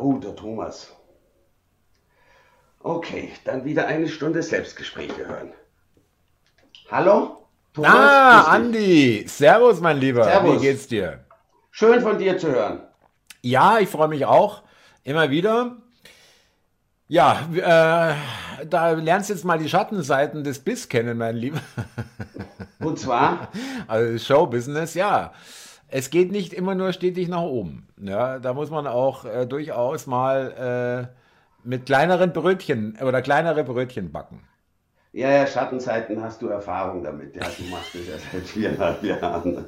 Oh, der Thomas. Okay, dann wieder eine Stunde Selbstgespräche hören. Hallo? Thomas, ah, Andi. Servus, mein Lieber. Servus. Wie geht's dir? Schön von dir zu hören. Ja, ich freue mich auch. Immer wieder. Ja, äh, da lernst du jetzt mal die Schattenseiten des Biss kennen, mein Lieber. Und zwar? Also Showbusiness, ja. Es geht nicht immer nur stetig nach oben. Ja, da muss man auch äh, durchaus mal äh, mit kleineren Brötchen oder kleinere Brötchen backen. Ja, ja, Schattenseiten hast du Erfahrung damit. Ja, du machst das ja seit viereinhalb Jahren.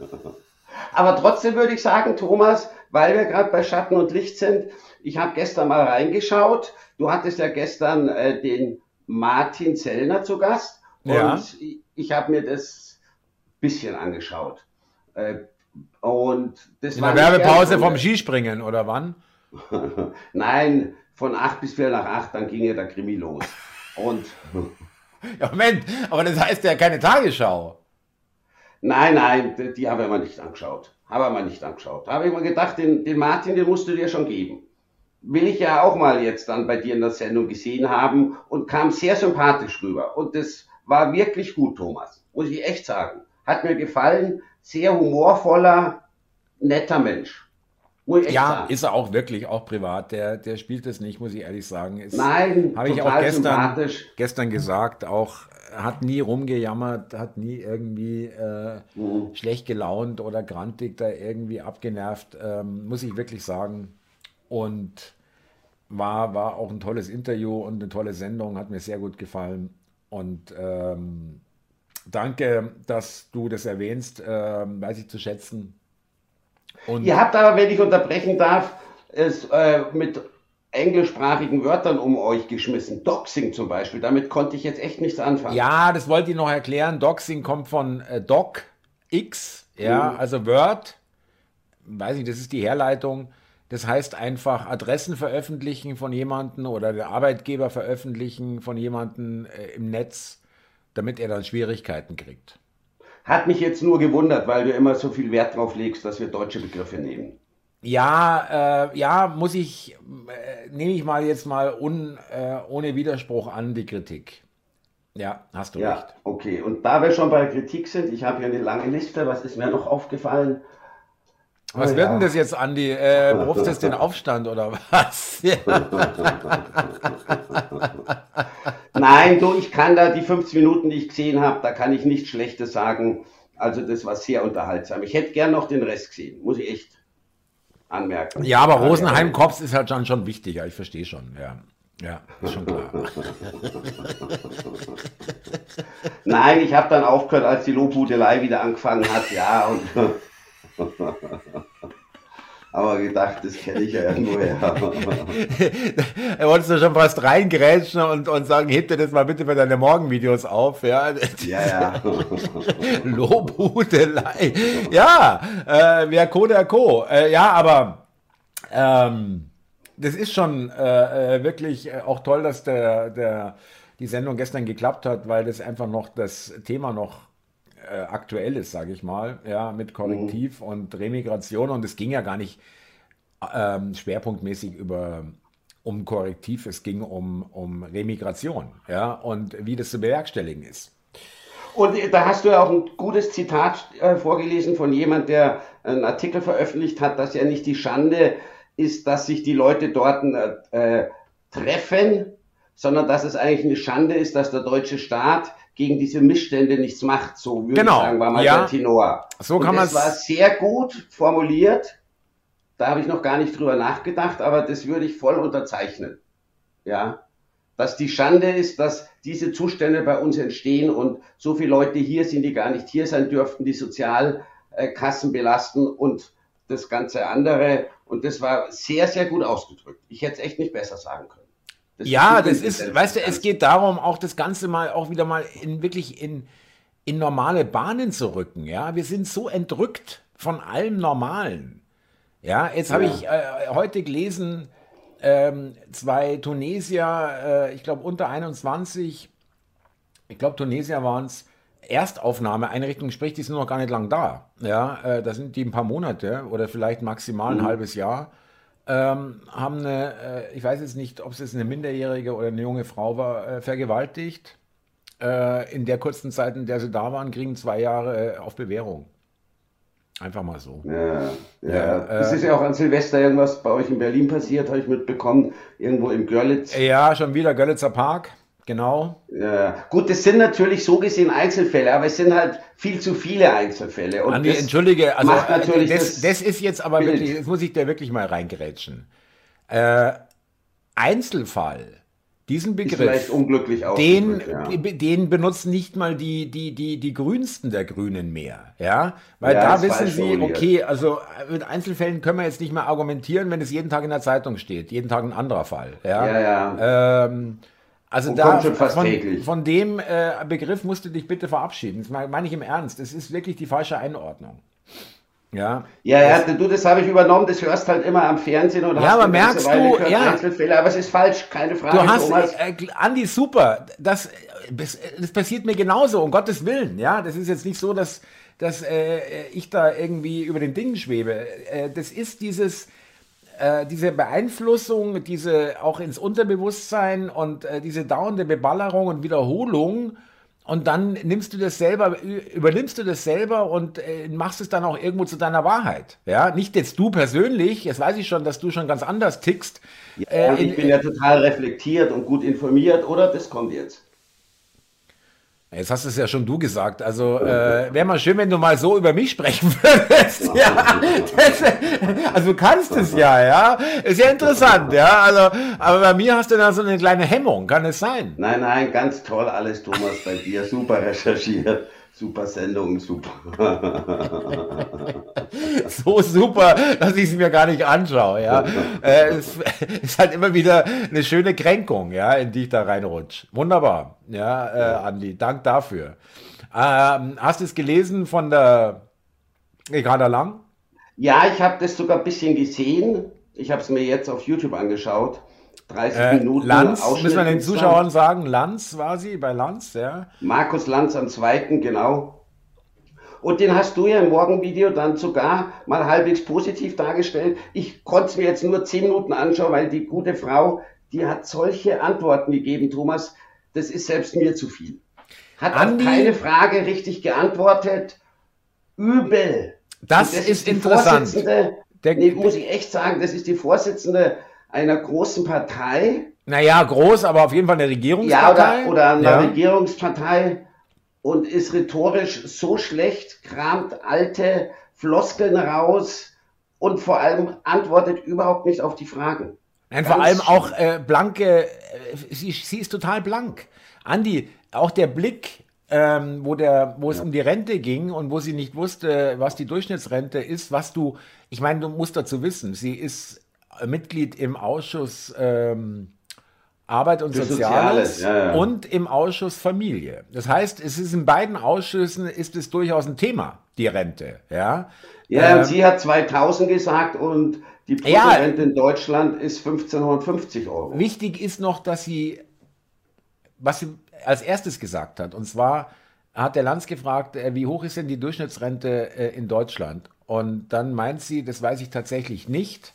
Aber trotzdem würde ich sagen, Thomas, weil wir gerade bei Schatten und Licht sind, ich habe gestern mal reingeschaut. Du hattest ja gestern äh, den Martin Zellner zu Gast. Ja. Und ich, ich habe mir das bisschen angeschaut. Äh, und das In der Werbepause vom Skispringen oder wann? Nein, von acht bis vier nach acht, dann ging ja der Krimi los. Und ja, Moment, aber das heißt ja keine Tagesschau. Nein, nein, die, die habe ich mir nicht angeschaut. Habe ich mir nicht angeschaut. Da habe ich mir gedacht, den, den Martin, den musst du dir schon geben. Will ich ja auch mal jetzt dann bei dir in der Sendung gesehen haben und kam sehr sympathisch rüber. Und das war wirklich gut, Thomas. Muss ich echt sagen. Hat mir gefallen. Sehr humorvoller, netter Mensch ja, sagen. ist er auch wirklich, auch privat. Der, der spielt es nicht, muss ich ehrlich sagen. Ist, Nein, habe ich auch gestern, gestern gesagt, auch hat nie rumgejammert, hat nie irgendwie äh, mhm. schlecht gelaunt oder grantig da irgendwie abgenervt, ähm, muss ich wirklich sagen. Und war, war auch ein tolles Interview und eine tolle Sendung, hat mir sehr gut gefallen. Und ähm, danke, dass du das erwähnst, ähm, weiß ich zu schätzen. Und Ihr habt aber, wenn ich unterbrechen darf, es äh, mit englischsprachigen Wörtern um euch geschmissen. Doxing zum Beispiel, damit konnte ich jetzt echt nichts anfangen. Ja, das wollte ich noch erklären. Doxing kommt von äh, Doc X, ja, mhm. also Word, weiß ich, das ist die Herleitung. Das heißt einfach Adressen veröffentlichen von jemandem oder der Arbeitgeber veröffentlichen von jemandem äh, im Netz, damit er dann Schwierigkeiten kriegt. Hat mich jetzt nur gewundert, weil du immer so viel Wert drauf legst, dass wir deutsche Begriffe nehmen. Ja, äh, ja, muss ich, äh, nehme ich mal jetzt mal un, äh, ohne Widerspruch an die Kritik. Ja, hast du ja, recht. Okay, und da wir schon bei Kritik sind, ich habe hier eine lange Liste, was ist mir noch aufgefallen? Was oh, wird ja. denn das jetzt, Andi? Äh, rufst du den Aufstand oder was? Nein, du, ich kann da die 15 Minuten, die ich gesehen habe, da kann ich nichts Schlechtes sagen. Also das war sehr unterhaltsam. Ich hätte gern noch den Rest gesehen, muss ich echt anmerken. Ja, aber Rosenheim-Kops ist halt schon, schon wichtiger, ich verstehe schon, ja. Ja, ist schon klar. Nein, ich habe dann aufgehört, als die Lobhudelei wieder angefangen hat, ja, und aber gedacht, das kenne ich ja irgendwoher. er wolltest du schon fast reingrätschen und, und sagen, heb dir das mal bitte für deine Morgenvideos auf. Ja, ja. ja. Lobhudelei. Ja, äh, wer Co, der Co. Äh, ja, aber ähm, das ist schon äh, äh wirklich äh, auch toll, dass der, der, die Sendung gestern geklappt hat, weil das einfach noch das Thema noch äh, aktuell ist, sage ich mal, ja, mit Korrektiv mhm. und Remigration. Und es ging ja gar nicht ähm, schwerpunktmäßig über um Korrektiv, es ging um, um Remigration, ja, und wie das zu bewerkstelligen ist. Und da hast du ja auch ein gutes Zitat äh, vorgelesen von jemand, der einen Artikel veröffentlicht hat, dass ja nicht die Schande ist, dass sich die Leute dort äh, treffen, sondern dass es eigentlich eine Schande ist, dass der deutsche Staat gegen diese Missstände nichts macht. So würde genau. ich sagen, war mal ja. der Tenor. So kann man es. Das war sehr gut formuliert. Da habe ich noch gar nicht drüber nachgedacht, aber das würde ich voll unterzeichnen. Ja. Dass die Schande ist, dass diese Zustände bei uns entstehen und so viele Leute hier sind, die gar nicht hier sein dürften, die Sozialkassen belasten und das ganze andere. Und das war sehr, sehr gut ausgedrückt. Ich hätte es echt nicht besser sagen können. Das ja, ist das ist, weißt du, es geht darum, auch das Ganze mal auch wieder mal in wirklich in, in normale Bahnen zu rücken. Ja, wir sind so entrückt von allem Normalen. Ja, jetzt ja. habe ich äh, heute gelesen, ähm, zwei Tunesier, äh, ich glaube unter 21, ich glaube Tunesier waren es, Erstaufnahmeeinrichtungen, sprich, die sind noch gar nicht lang da. Ja, äh, da sind die ein paar Monate oder vielleicht maximal ein mhm. halbes Jahr. Ähm, haben eine, äh, ich weiß jetzt nicht, ob es jetzt eine Minderjährige oder eine junge Frau war, äh, vergewaltigt. Äh, in der kurzen Zeit, in der sie da waren, kriegen zwei Jahre äh, auf Bewährung. Einfach mal so. Ja, ja. Ja, es äh, ist ja auch an Silvester irgendwas bei euch in Berlin passiert, habe ich mitbekommen, irgendwo im Görlitz. Ja, schon wieder Görlitzer Park, genau. Ja, gut, das sind natürlich so gesehen Einzelfälle, aber es sind halt viel zu viele Einzelfälle. Und Andi, entschuldige, also macht natürlich das, das das ist jetzt aber Bild. wirklich, jetzt muss ich dir wirklich mal reingerätschen. Äh, Einzelfall, diesen Begriff, den, ja. den benutzen nicht mal die, die, die, die Grünsten der Grünen mehr. Ja? Weil Ja, da wissen sie, okay, also mit Einzelfällen können wir jetzt nicht mehr argumentieren, wenn es jeden Tag in der Zeitung steht. Jeden Tag ein anderer Fall. Ja, Ja, ja. Ähm, also Und da kommt schon fast von, täglich. von dem äh, Begriff musst du dich bitte verabschieden. Das meine ich im Ernst. Das ist wirklich die falsche Einordnung. Ja. Ja, ja, du, das habe ich übernommen, das hörst halt immer am Fernsehen und Ja, aber merkst du, ja. Einzelfälle, aber es ist falsch, keine Frage, Du hast, Thomas. äh, Andi, super. Das, das, das passiert mir genauso, um Gottes Willen. Ja, das ist jetzt nicht so, dass, dass äh, ich da irgendwie über den Dingen schwebe. Äh, das ist dieses, äh, diese Beeinflussung, diese auch ins Unterbewusstsein und äh, diese dauernde Beballerung und Wiederholung. Und dann nimmst du das selber, übernimmst du das selber und äh, machst es dann auch irgendwo zu deiner Wahrheit. Ja, nicht jetzt du persönlich, jetzt weiß ich schon, dass du schon ganz anders tickst. Äh, und ich in- bin ja total reflektiert und gut informiert, oder? Das kommt jetzt. Jetzt hast du es ja schon du gesagt. Also äh, wäre mal schön, wenn du mal so über mich sprechen würdest. Ja, das, also du kannst es ja, ja. Ist ja interessant, ja. Also, aber bei mir hast du da so eine kleine Hemmung, kann es sein? Nein, nein, ganz toll alles, Thomas, bei dir. Super recherchiert, super Sendung, super. So super, dass ich es mir gar nicht anschaue, ja. Äh, es ist halt immer wieder eine schöne Kränkung, ja, in die ich da reinrutsche. Wunderbar, ja, äh, Andi, Dank dafür. Ähm, hast du es gelesen von der Ricarda Lang? Ja, ich habe das sogar ein bisschen gesehen. Ich habe es mir jetzt auf YouTube angeschaut. 30 Äh, Minuten. Lanz, Ausschnitt müssen wir den. Zuschauern sagen, Lanz war sie, bei Lanz, ja. Markus Lanz am zweiten, genau. Und den hast du ja im Morgenvideo dann sogar mal halbwegs positiv dargestellt. Ich konnte es mir jetzt nur 10 Minuten anschauen, weil die gute Frau, die hat solche Antworten gegeben, Thomas. Das ist selbst mir zu viel. Hat Andi- auf keine Frage richtig geantwortet. Übel. Das, Und ist die interessant. Der- nee, muss ich echt sagen, das ist die Vorsitzende einer großen Partei. Naja, groß, aber auf jeden Fall eine Ja, Regierungspartei. oder, oder einer Ja. Regierungspartei und ist rhetorisch so schlecht, kramt alte Floskeln raus und vor allem antwortet überhaupt nicht auf die Fragen. Nein, vor allem auch äh, blanke, äh, sie, sie ist total blank. Andi, auch der Blick, ähm, wo, der, wo es um die Rente ging und wo sie nicht wusste, was die Durchschnittsrente ist, was du, ich meine, du musst dazu wissen, sie ist Mitglied im Ausschuss ähm, Arbeit und Für Soziales, Soziales, ja, ja. und im Ausschuss Familie. Das heißt, es ist in beiden Ausschüssen ist es durchaus ein Thema, die Rente, ja. Ja, Ähm, und sie hat 2000 gesagt und die Ja. Bruttorente in Deutschland ist 1550 Euro. Wichtig ist noch, dass sie, was sie als erstes gesagt hat, und zwar hat der Lanz gefragt, äh, wie hoch ist denn die Durchschnittsrente äh, in Deutschland? Und dann meint sie, das weiß ich tatsächlich nicht.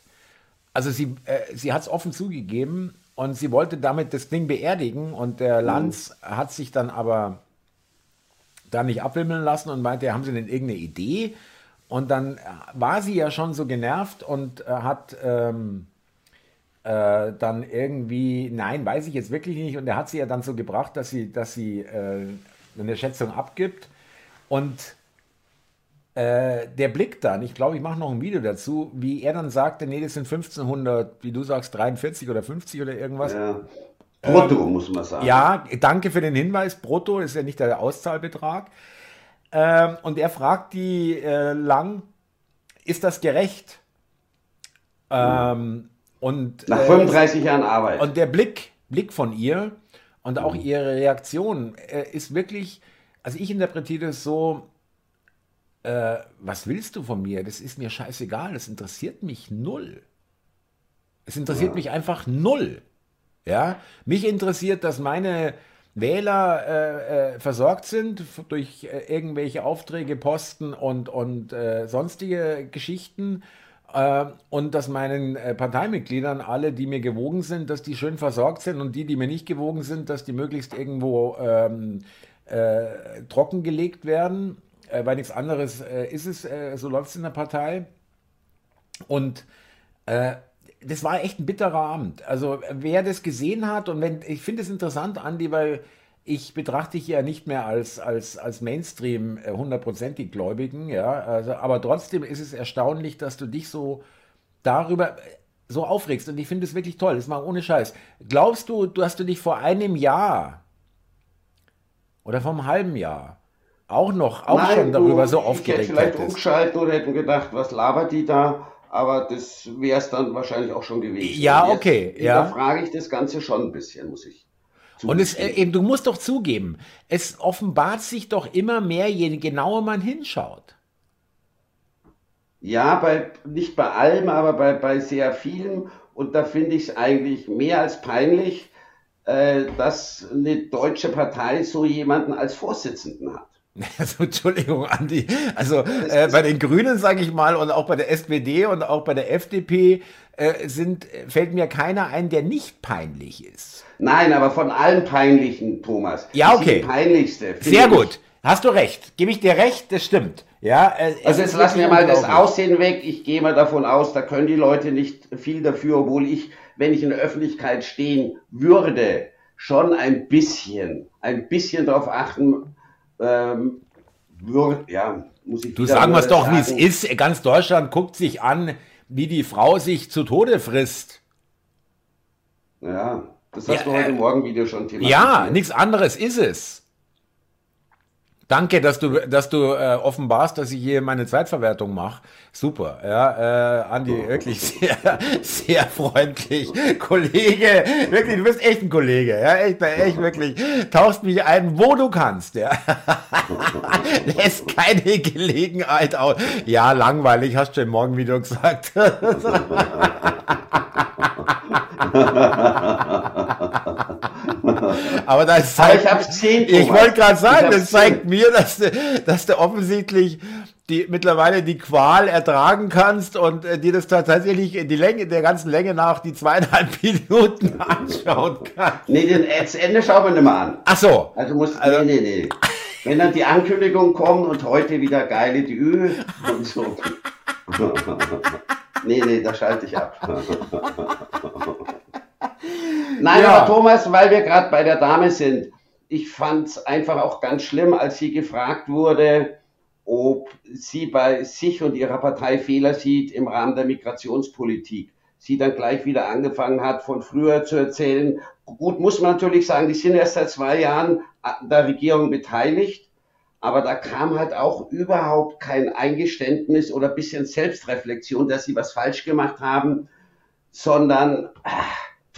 Also sie, äh, sie hat es offen zugegeben und sie wollte damit das Ding beerdigen und der Lanz hat sich dann aber da nicht abwimmeln lassen und meinte, haben Sie denn irgendeine Idee? Und dann äh, war sie ja schon so genervt und äh, hat ähm, äh, dann irgendwie, nein, weiß ich jetzt wirklich nicht. Und er hat sie ja dann so gebracht, dass sie, dass sie äh, eine Schätzung abgibt. Und äh, der Blick dann, ich glaube, ich mache noch ein Video dazu, wie er dann sagte, nee, das sind 1500, wie du sagst, 43 oder 50 oder irgendwas. Ja. Brutto, muss man sagen. Ja, danke für den Hinweis. Brutto ist ja nicht der Auszahlbetrag. Ähm, und er fragt die äh, Lang, ist das gerecht? Ähm, und, Nach äh, 35 Jahren Arbeit. und der Blick, Blick von ihr und auch ihre Reaktion äh, ist wirklich, also ich interpretiere das so, äh, was willst du von mir? Das ist mir scheißegal, das interessiert mich null. Es interessiert Ja. mich einfach null. Ja, mich interessiert, dass meine Wähler äh, äh, versorgt sind durch äh, irgendwelche Aufträge, Posten und, und äh, sonstige Geschichten. äh, und dass meinen äh, Parteimitgliedern, alle, die mir gewogen sind, dass die schön versorgt sind und die, die mir nicht gewogen sind, dass die möglichst irgendwo ähm, äh, trockengelegt werden, äh, weil nichts anderes äh, ist es, äh, so läuft es in der Partei. Und das war echt ein bitterer Abend. Also wer das gesehen hat und wenn, ich finde es interessant, Andi, weil ich betrachte dich ja nicht mehr als, als, als Mainstream äh, hundertprozentig Gläubigen, ja, also, aber trotzdem ist es erstaunlich, dass du dich so darüber äh, so aufregst und ich finde es wirklich toll, das mal ohne Scheiß. Glaubst du, du hast du dich vor einem Jahr oder vor einem halben Jahr auch noch, auch Nein, schon darüber du, so aufgeregt hätte vielleicht hättest. umgeschalten oder hätten gedacht, was labert die da? Aber das wäre es dann wahrscheinlich auch schon gewesen. Ja, okay. Ja. Da frage ich das Ganze schon ein bisschen, muss ich und es, äh, eben, du musst doch zugeben, es offenbart sich doch immer mehr, je genauer man hinschaut. Ja, bei, nicht bei allem, aber bei, bei sehr vielen. Und da finde ich es eigentlich mehr als peinlich, äh, dass eine deutsche Partei so jemanden als Vorsitzenden hat. Also, Entschuldigung, Andi. Also äh, bei den Grünen, sage ich mal, und auch bei der SPD und auch bei der FDP äh, sind, fällt mir keiner ein, der nicht peinlich ist. Nein, aber von allen peinlichen, Thomas. Ja, okay. Die peinlichste. Sehr gut. Hast du recht. Gebe ich dir recht, das stimmt. Ja, äh, also jetzt lassen wir mal das Aussehen weg. Ich gehe mal davon aus, da können die Leute nicht viel dafür, obwohl ich, wenn ich in der Öffentlichkeit stehen würde, schon ein bisschen, ein bisschen darauf achten ähm, würde, ja, muss ich Du sagen wir es doch, wie es ist. Ganz Deutschland guckt sich an, wie die Frau sich zu Tode frisst. Ja, das hast ja, du heute äh, Morgen Video schon thematisiert. Ja, nichts anderes ist es. Danke, dass du, dass du äh, offenbarst, dass ich hier meine Zweitverwertung mache. Super, ja, äh, Andi, wirklich sehr, sehr freundlich. Kollege, wirklich, du bist echt ein Kollege, ja, echt, echt wirklich. Tauchst mich ein, wo du kannst, ja. Lässt keine Gelegenheit aus. Ja, langweilig, hast du im Morgenvideo gesagt. Aber das zeigt, Aber ich, ich wollte gerade sagen, das zeigt zehn. mir, dass du, dass du offensichtlich die mittlerweile die Qual ertragen kannst und äh, dir das tatsächlich in die Länge, der ganzen Länge nach die zweieinhalb Minuten anschauen kannst. Nee, den, das Ende schauen wir nicht mehr an. Ach so. Also musst, also, nee, nee, nee. Wenn dann die Ankündigung kommt und heute wieder geile Dü und so. nee, nee, da schalte ich ab. Nein, ja. aber Thomas, weil wir gerade bei der Dame sind, ich fand es einfach auch ganz schlimm, als sie gefragt wurde, ob sie bei sich und ihrer Partei Fehler sieht im Rahmen der Migrationspolitik. Sie dann gleich wieder angefangen hat, von früher zu erzählen. Gut, muss man natürlich sagen, die sind erst seit zwei Jahren an der Regierung beteiligt, aber da kam halt auch überhaupt kein Eingeständnis oder bisschen Selbstreflexion, dass sie was falsch gemacht haben, sondern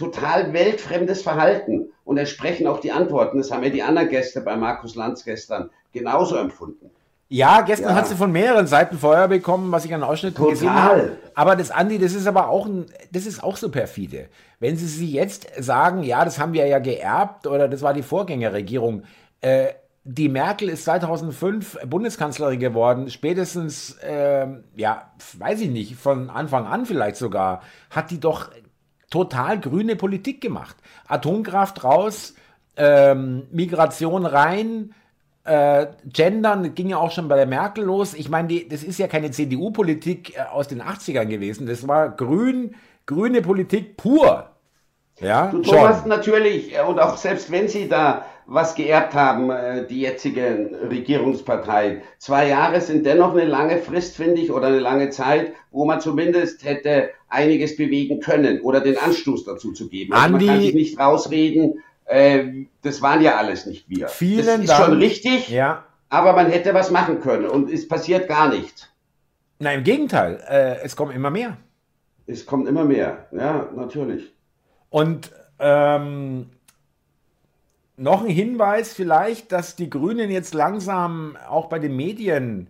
total weltfremdes Verhalten und entsprechen auch die Antworten. Das haben ja die anderen Gäste bei Markus Lanz gestern genauso empfunden. Ja, gestern ja. hat sie von mehreren Seiten Feuer bekommen, was ich an Ausschnitten Total. gesehen habe. Aber das Andi, das ist aber auch ein, das ist auch so perfide. Wenn sie sie jetzt sagen, ja, das haben wir ja geerbt oder das war die Vorgängerregierung. Äh, die Merkel ist 2005 Bundeskanzlerin geworden. Spätestens, äh, ja, weiß ich nicht, von Anfang an vielleicht sogar, hat die doch total grüne Politik gemacht. Atomkraft raus, ähm, Migration rein, äh, Gendern ging ja auch schon bei der Merkel los. Ich meine, das ist ja keine CDU-Politik äh, aus den 80ern gewesen. Das war grün, grüne Politik pur. Ja, du, Thomas, schon. natürlich, und auch selbst wenn Sie da was geerbt haben, äh, die jetzige Regierungspartei. Zwei Jahre sind dennoch eine lange Frist, finde ich, oder eine lange Zeit, wo man zumindest hätte einiges bewegen können oder den Anstoß dazu zu geben. Also man kann sich nicht rausreden, äh, das waren ja alles nicht wir. Vielen das ist Dank. schon richtig, ja. aber man hätte was machen können und es passiert gar nichts. Nein, im Gegenteil, äh, es kommen immer mehr. Es kommt immer mehr, ja, natürlich. Und ähm, noch ein Hinweis vielleicht, dass die Grünen jetzt langsam auch bei den Medien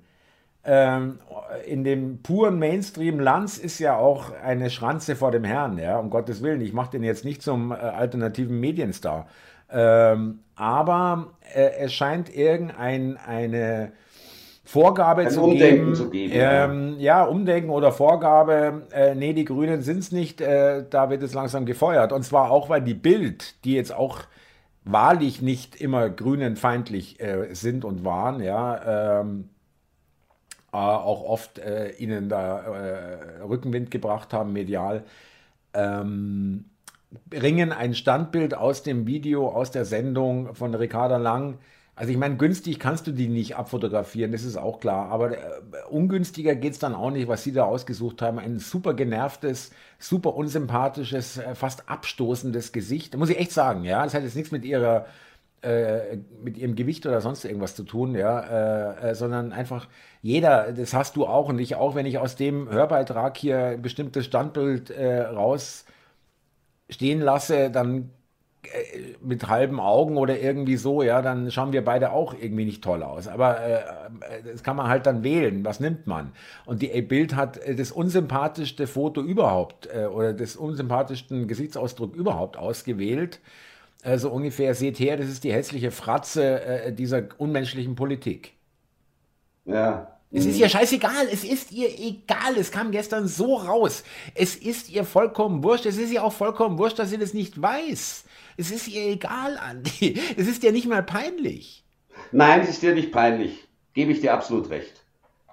ähm, in dem puren Mainstream Lanz ist ja auch eine Schranze vor dem Herrn, ja, um Gottes Willen. Ich mache den jetzt nicht zum äh, alternativen Medienstar. Ähm, aber äh, es scheint irgendeine Vorgabe zu geben, zu geben, ähm, ja. ja. Umdenken oder Vorgabe, äh, nee, die Grünen sind es nicht, äh, da wird es langsam gefeuert. Und zwar auch, weil die Bild, die jetzt auch wahrlich nicht immer grünenfeindlich äh, sind und waren, ja, ähm, äh, auch oft äh, ihnen da äh, Rückenwind gebracht haben, medial, ähm, bringen ein Standbild aus dem Video, aus der Sendung von Ricarda Lang. Also ich meine, günstig kannst du die nicht abfotografieren, das ist auch klar, aber äh, ungünstiger geht es dann auch nicht, was sie da ausgesucht haben. Ein super genervtes, super unsympathisches, äh, fast abstoßendes Gesicht. Muss ich echt sagen, ja. Das hat jetzt nichts mit ihrer äh, mit ihrem Gewicht oder sonst irgendwas zu tun, ja, äh, äh, sondern einfach jeder, das hast du auch und ich auch, wenn ich aus dem Hörbeitrag hier ein bestimmtes Standbild äh, rausstehen lasse, dann mit halben Augen oder irgendwie so, ja, dann schauen wir beide auch irgendwie nicht toll aus. Aber äh, das kann man halt dann wählen. Was nimmt man? Und die Bild hat das unsympathischste Foto überhaupt äh, oder das unsympathischsten Gesichtsausdruck überhaupt ausgewählt also ungefähr, seht her, das ist die hässliche Fratze äh, dieser unmenschlichen Politik. Ja. Es ist ihr scheißegal, es ist ihr egal, es kam gestern so raus. Es ist ihr vollkommen wurscht, es ist ihr auch vollkommen wurscht, dass sie das nicht weiß. Es ist ihr egal, Andi. Es ist dir nicht mal peinlich. Nein, es ist dir nicht peinlich. Gebe ich dir absolut recht.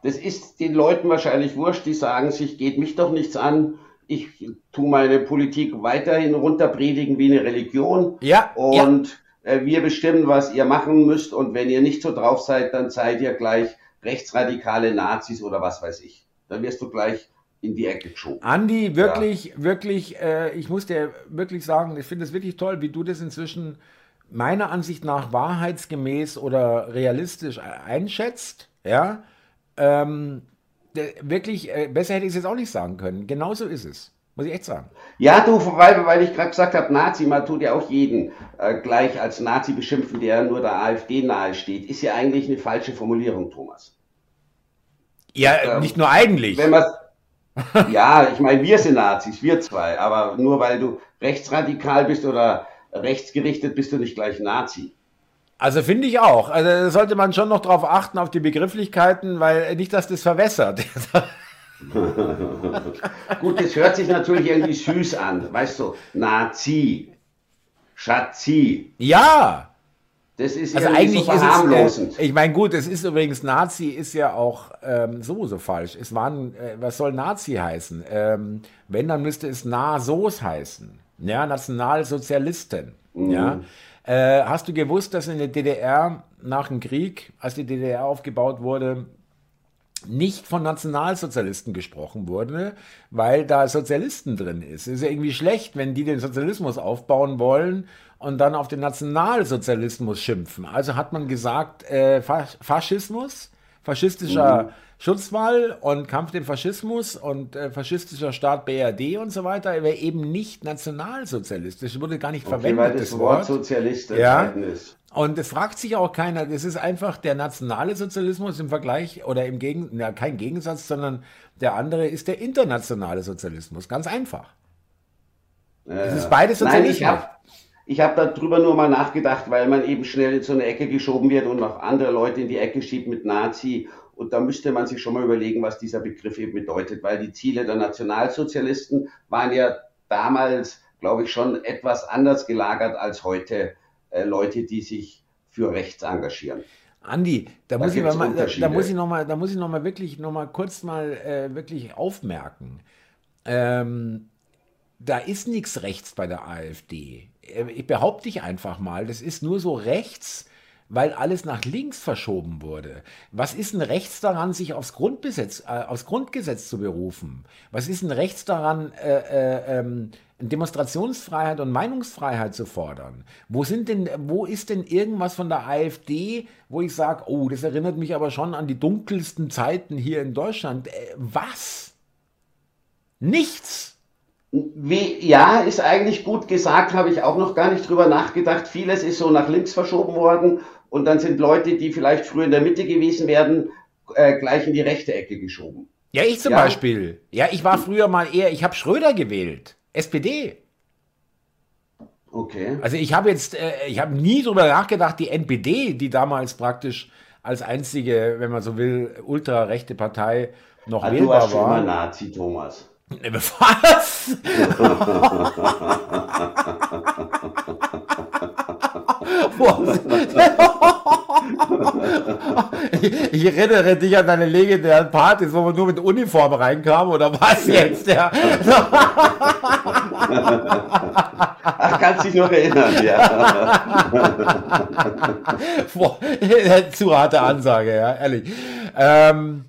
Das ist den Leuten wahrscheinlich wurscht, die sagen sich, geht mich doch nichts an ich tue meine Politik weiterhin runterpredigen wie eine Religion. Ja. Und ja. Äh, wir bestimmen, was ihr machen müsst. Und wenn ihr nicht so drauf seid, dann seid ihr gleich rechtsradikale Nazis oder was weiß ich. Dann wirst du gleich in die Ecke geschoben. Andi, wirklich, ja. wirklich, äh, ich muss dir wirklich sagen, ich finde es wirklich toll, wie du das inzwischen meiner Ansicht nach wahrheitsgemäß oder realistisch einschätzt. Ja. Ähm, wirklich, äh, besser hätte ich es jetzt auch nicht sagen können. Genauso ist es. Muss ich echt sagen. Ja, du, weil, weil ich gerade gesagt habe, Nazi, man tut ja auch jeden äh, gleich als Nazi beschimpfen, der nur der AfD nahe steht. Ist ja eigentlich eine falsche Formulierung, Thomas. Ja, ähm, nicht nur eigentlich. Wenn man ja, ich meine, wir sind Nazis, wir zwei, aber nur weil du rechtsradikal bist oder rechtsgerichtet, bist du nicht gleich Nazi. Also finde ich auch. Also sollte man schon noch darauf achten, auf die Begrifflichkeiten, weil nicht, dass das verwässert. Gut, das hört sich natürlich irgendwie süß an. Weißt du, Nazi, Schatzi. Ja! Das ist also eigentlich so verharmlosend. Ist es, äh, ich meine, gut, es ist übrigens, Nazi ist ja auch ähm, sowieso falsch. Es waren, äh, was soll Nazi heißen? Ähm, wenn, dann müsste es Na-Sos heißen. Ja, Nationalsozialisten. Mhm. Ja. Äh, hast du gewusst, dass in der DDR nach dem Krieg, als die DDR aufgebaut wurde, nicht von Nationalsozialisten gesprochen wurde, weil da Sozialisten drin ist. Es ist ja irgendwie schlecht, wenn die den Sozialismus aufbauen wollen und dann auf den Nationalsozialismus schimpfen. Also hat man gesagt, äh, Faschismus, faschistischer mhm. Schutzwall und Kampf dem Faschismus und äh, faschistischer Staat BRD und so weiter wäre eben nicht nationalsozialistisch, wurde gar nicht okay, verwendet. Weil das, das Wort, Wort Sozialist ja. ist. Und es fragt sich auch keiner, das ist einfach der nationale Sozialismus im Vergleich oder im Gegen, ja, kein Gegensatz, sondern der andere ist der internationale Sozialismus. Ganz einfach. Äh, es ist beides Sozialismus. Nein, ich habe hab darüber nur mal nachgedacht, weil man eben schnell in so eine Ecke geschoben wird und auch andere Leute in die Ecke schiebt mit Nazi und da müsste man sich schon mal überlegen, was dieser Begriff eben bedeutet, weil die Ziele der Nationalsozialisten waren ja damals, glaube ich, schon etwas anders gelagert als heute äh, Leute, die sich für rechts engagieren. Andi, da, da muss ich mal, da, da, muss ich noch mal, da muss ich noch mal wirklich noch mal kurz mal äh, wirklich aufmerken. Ähm, da ist nichts rechts bei der AfD. Äh, ich behaupte dich einfach mal, das ist nur so rechts, weil alles nach links verschoben wurde. Was ist denn rechts daran, sich aufs, Grundgesetz, äh, aufs Grundgesetz zu berufen? Was ist denn rechts daran, äh, äh, ähm, Demonstrationsfreiheit und Meinungsfreiheit zu fordern? Wo, sind denn, wo ist denn irgendwas von der AfD, wo ich sage, oh, das erinnert mich aber schon an die dunkelsten Zeiten hier in Deutschland? Äh, was? Nichts. Wie, ja, ist eigentlich gut gesagt, habe ich auch noch gar nicht drüber nachgedacht. Vieles ist so nach links verschoben worden und dann sind Leute, die vielleicht früher in der Mitte gewesen wären, äh, gleich in die rechte Ecke geschoben. Ja, ich zum ja. Beispiel. Ja, ich war früher mal eher, ich habe Schröder gewählt, SPD. Okay. Also ich habe jetzt, äh, ich habe nie drüber nachgedacht, die NPD, die damals praktisch als einzige, wenn man so will, ultrarechte Partei noch Also du wählbar warst schon war. Nazi, Thomas. Was? ich, erinnere dich an deine legendären Partys, wo man nur mit Uniform reinkam, oder was jetzt? Ja. Ach, kannst dich noch erinnern, ja. Boah, zu harte Ansage, ja, ehrlich. Ähm,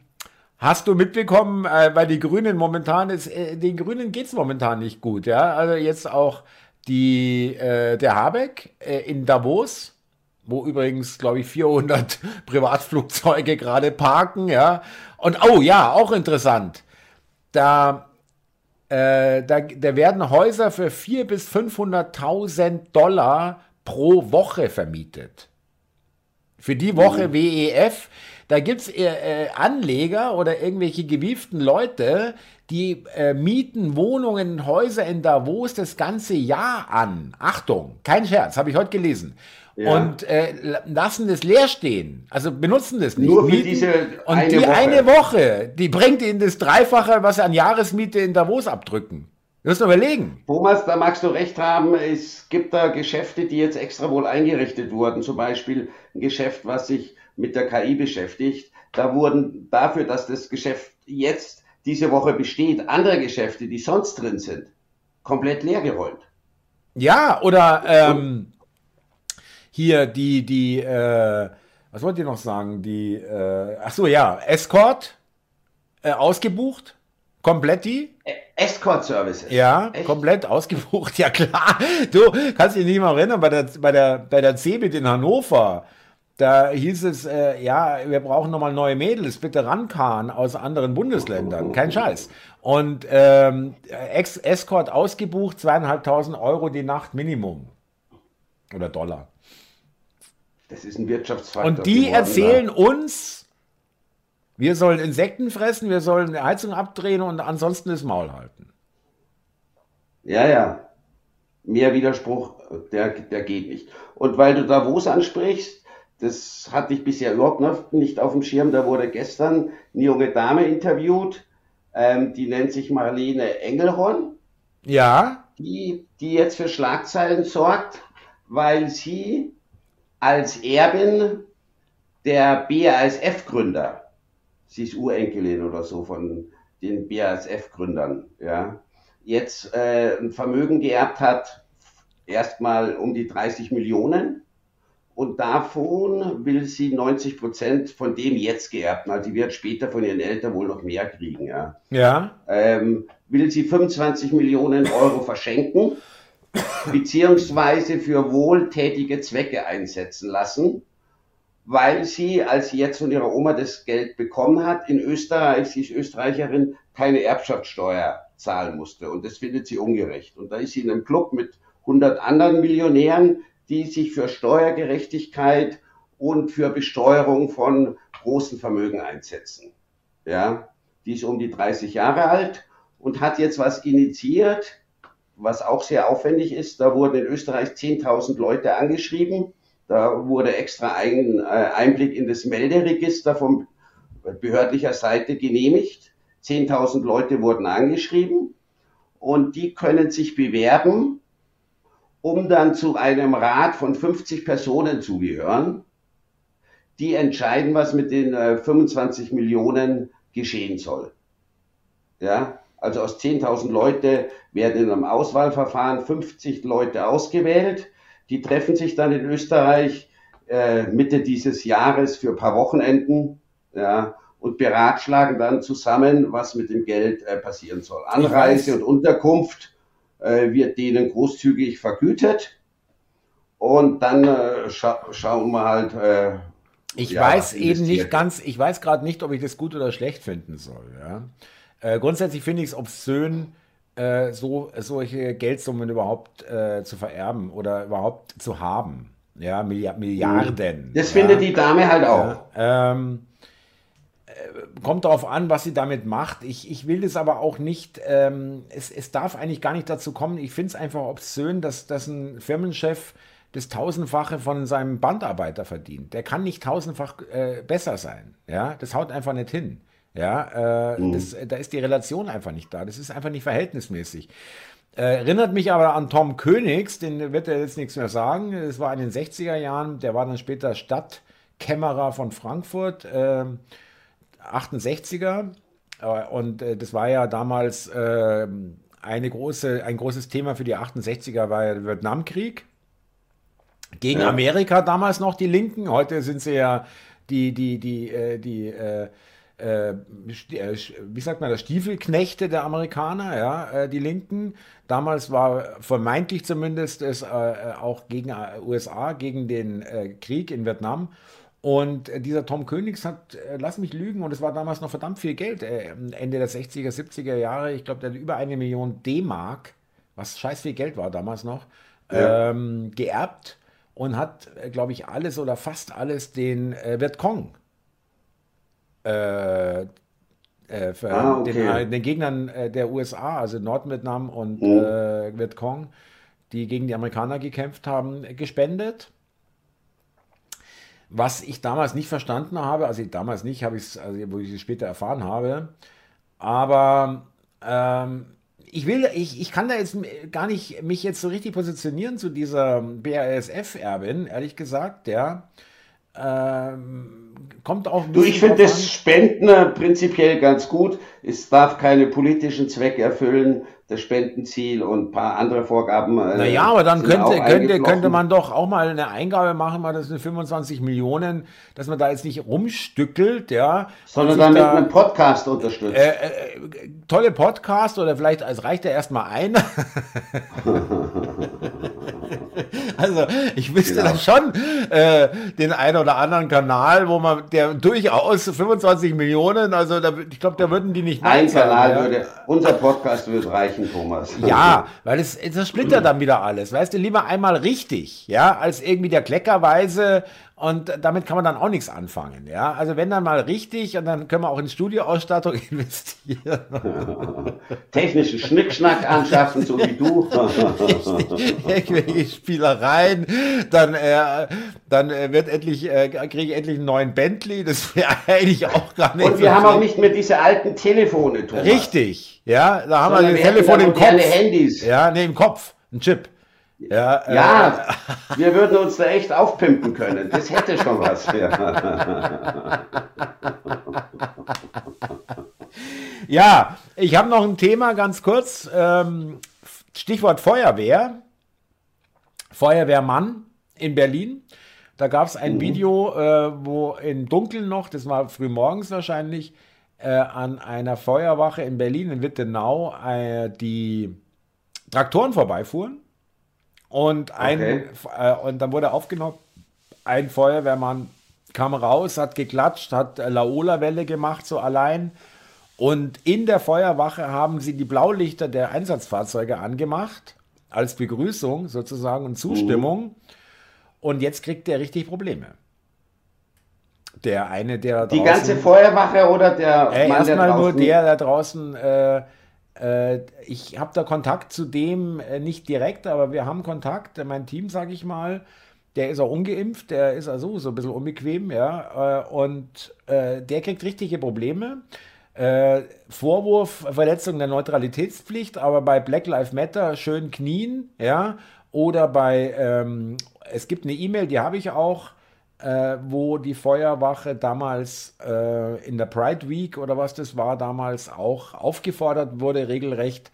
hast du mitbekommen, äh, weil die Grünen momentan ist, äh, den Grünen geht es momentan nicht gut, ja. Also jetzt auch die, äh, der Habeck äh, in Davos, wo übrigens, glaube ich, 400 Privatflugzeuge gerade parken, ja. Und oh ja, auch interessant. Da äh, da, da werden Häuser für 400.000 bis 500.000 Dollar pro Woche vermietet. Für die Woche WEF, da gibt es äh, äh, Anleger oder irgendwelche gewieften Leute, die äh, mieten Wohnungen, Häuser in Davos das ganze Jahr an. Achtung, kein Scherz, habe ich heute gelesen. Ja. Und äh, lassen das leer stehen. Also benutzen das nicht. Nur für mieten. diese Und eine die Woche. eine Woche, die bringt ihnen das Dreifache, was sie an Jahresmiete in Davos abdrücken. Du musst überlegen. Thomas, da magst du recht haben. Es gibt da Geschäfte, die jetzt extra wohl eingerichtet wurden. Zum Beispiel ein Geschäft, was sich mit der KI beschäftigt. Da wurden dafür, dass das Geschäft jetzt diese Woche besteht, andere Geschäfte, die sonst drin sind, komplett leergeräumt. Ja, oder ähm, hier die, die, äh, was wollt ihr noch sagen? Die, äh, ach so, ja, Escort äh, ausgebucht, kompletti. E- Escort Services. Ja, Echt? komplett ausgebucht, ja klar. Du kannst dich nicht mal erinnern, bei der, bei der, bei der Cebit in Hannover, da hieß es, äh, ja, wir brauchen nochmal neue Mädels, bitte rankarren aus anderen Bundesländern. Kein Scheiß. Und ähm, Ex Escort ausgebucht, zweieinhalbtausend Euro die Nacht Minimum. Oder Dollar. Das ist ein Wirtschaftsfaktor. Und die geworden, erzählen uns, wir sollen Insekten fressen, wir sollen die Heizung abdrehen und ansonsten das Maul halten. Ja, ja. Mehr Widerspruch, der, der geht nicht. Und weil du Davos ansprichst, das hatte ich bisher überhaupt noch nicht auf dem Schirm. Da wurde gestern eine junge Dame interviewt, ähm, die nennt sich Marlene Engelhorn, Ja, die, die jetzt für Schlagzeilen sorgt, weil sie als Erbin der BASF-Gründer, sie ist Urenkelin oder so von den BASF-Gründern, ja, jetzt äh, ein Vermögen geerbt hat, erstmal um die 30 Millionen. Und davon will sie 90 Prozent von dem jetzt geerbten, also die wird später von ihren Eltern wohl noch mehr kriegen, ja ja. ähm, will sie 25 Millionen Euro verschenken, beziehungsweise für wohltätige Zwecke einsetzen lassen, weil sie, als sie jetzt von ihrer Oma das Geld bekommen hat, in Österreich, sie ist Österreicherin, keine Erbschaftssteuer zahlen musste. Und das findet sie ungerecht. Und da ist sie in einem Club mit 100 anderen Millionären, die sich für Steuergerechtigkeit und für Besteuerung von großen Vermögen einsetzen. Ja, die ist um die 30 Jahre alt und hat jetzt was initiiert, was auch sehr aufwendig ist. Da wurden in Österreich 10.000 Leute angeschrieben. Da wurde extra ein äh, Einblick in das Melderegister von behördlicher Seite genehmigt. 10.000 Leute wurden angeschrieben und die können sich bewerben, um dann zu einem Rat von 50 Personen zu gehören, die entscheiden, was mit den äh, 25 Millionen geschehen soll. Ja, also aus 10.000 Leute werden in einem Auswahlverfahren 50 Leute ausgewählt. Die treffen sich dann in Österreich äh, Mitte dieses Jahres für ein paar Wochenenden ja, und beratschlagen dann zusammen, was mit dem Geld äh, passieren soll. Anreise und Unterkunft äh, wird denen großzügig vergütet. Und dann äh, scha schauen wir halt. Äh, Ich ja, weiß eben nicht ganz, ich weiß gerade nicht, ob ich das gut oder schlecht finden soll. Ja? Äh, grundsätzlich finde ich es obszön, äh, so, solche Geldsummen überhaupt äh, zu vererben oder überhaupt zu haben. Ja, Milliard, Milliarden. Das ja? findet die Dame halt auch. Ja, ähm, äh, kommt darauf an, was sie damit macht. Ich, ich will das aber auch nicht, ähm, es, es darf eigentlich gar nicht dazu kommen. Ich finde es einfach obszön, dass, dass ein Firmenchef das tausendfache von seinem Bandarbeiter verdient. Der kann nicht tausendfach äh, besser sein. Ja, das haut einfach nicht hin. Ja, äh, mhm. das, da ist die Relation einfach nicht da. Das ist einfach nicht verhältnismäßig. Äh, erinnert mich aber an Tom Königs, den wird er jetzt nichts mehr sagen. Das war in den 60er Jahren, der war dann später Stadtkämmerer von Frankfurt, äh, 68er. Äh, und äh, das war ja damals äh, eine große, ein großes Thema für die 68er, war ja der Vietnamkrieg. Gegen ja. Amerika damals noch die Linken. Heute sind sie ja die, die, die, äh, die, äh, wie sagt man das, Stiefelknechte der Amerikaner, ja, die Linken. Damals war vermeintlich zumindest es auch gegen USA, gegen den Krieg in Vietnam. Und dieser Tom Königs hat, lass mich lügen, und es war damals noch verdammt viel Geld, Ende der 60er, 70er Jahre, ich glaube, der hat über eine Million D-Mark, was scheiß viel Geld war damals noch, ja. ähm, geerbt und hat, äh, glaube ich, alles oder fast alles den äh, Vietcong äh, äh, ah, okay. den, äh, den, Gegnern äh, der USA, also Nordvietnam und mhm. äh, Vietcong, die gegen die Amerikaner gekämpft haben, gespendet. Was ich damals nicht verstanden habe, also damals nicht, habe ich es, also wo ich es später erfahren habe, aber ähm, ich will, ich, ich kann da jetzt gar nicht mich jetzt so richtig positionieren zu dieser BASF-Erbin, ehrlich gesagt, ja. Ähm, kommt auch. Du, ich finde das Spenden prinzipiell ganz gut. Es darf keine politischen Zwecke erfüllen das Spendenziel und ein paar andere Vorgaben. Äh, naja, aber dann könnte, könnte, könnte man doch auch mal eine Eingabe machen, mal das sind 25 Millionen, dass man da jetzt nicht rumstückelt, ja. Sondern dann mit da, einem Podcast unterstützt. Äh, äh, tolle Podcast oder vielleicht als reicht er erstmal ein. also ich wüsste genau. da schon äh, den einen oder anderen Kanal, wo man, der durchaus 25 Millionen, also da, ich glaube, da würden die nicht Ein Kanal ja. würde, unser Podcast würde reichen Thomas. Ja, weil es, es splittert dann wieder alles. Weißt du, lieber einmal richtig, ja, als irgendwie der Kleckerweise und damit kann man dann auch nichts anfangen. Ja, also wenn dann mal richtig und dann können wir auch in Studioausstattung investieren. Technischen Schnickschnack anschaffen, so wie du. Irgendwelche Spielereien, dann, äh, dann äh, wird endlich, äh, kriege ich endlich einen neuen Bentley. Das wäre eigentlich auch gar nicht. Und wir haben auch nicht mehr diese alten Telefone, Thomas. Richtig, ja, da haben Sondern wir das Telefon im Kopf. Handys. Ja, nee, im Kopf, ein Chip. Ja, ja äh, wir würden uns da echt aufpimpen können. Das hätte schon was. ja, ich habe noch ein Thema ganz kurz. Ähm, Stichwort Feuerwehr. Feuerwehrmann in Berlin. Da gab es ein mhm. Video, äh, wo im Dunkeln noch, das war früh morgens wahrscheinlich, äh, an einer Feuerwache in Berlin, in Wittenau, äh, die Traktoren vorbeifuhren und, ein, okay. äh, und dann wurde aufgenommen, ein Feuerwehrmann kam raus, hat geklatscht, hat Laola-Welle gemacht, so allein. Und in der Feuerwache haben sie die Blaulichter der Einsatzfahrzeuge angemacht, als Begrüßung sozusagen und Zustimmung. Mhm. Und jetzt kriegt der richtig Probleme. Der eine, der. Die draußen, ganze Feuerwache oder der. Äh, Erstmal nur der, der draußen äh, äh, ich habe da Kontakt zu dem äh, nicht direkt, aber wir haben Kontakt. Mein Team, sage ich mal, der ist auch ungeimpft, der ist also so ein bisschen unbequem, ja. Äh, und der kriegt richtige Probleme. Vorwurf Verletzung der Neutralitätspflicht, aber bei Black Lives Matter schön knien, ja. Oder bei, ähm, es gibt eine E-Mail, die habe ich auch, äh, wo die Feuerwache damals äh, in der Pride Week oder was das war, damals auch aufgefordert wurde, regelrecht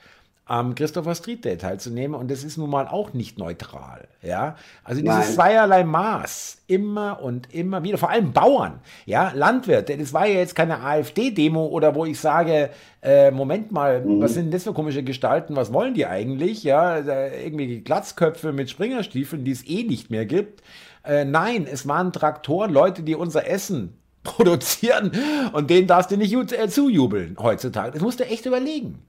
am Christopher Street Day teilzunehmen. Und das ist nun mal auch nicht neutral. Ja? Also dieses Nein. zweierlei Maß, immer und immer wieder, vor allem Bauern, ja, Landwirte, das war ja jetzt keine AfD-Demo oder wo ich sage, äh, Moment mal, mhm. was sind das für komische Gestalten, was wollen die eigentlich? Ja, irgendwie Glatzköpfe mit Springerstiefeln, die es eh nicht mehr gibt. Äh, nein, es waren Traktoren, Leute, die unser Essen produzieren und denen darfst du nicht äh, zujubeln heutzutage. Das musst du echt überlegen.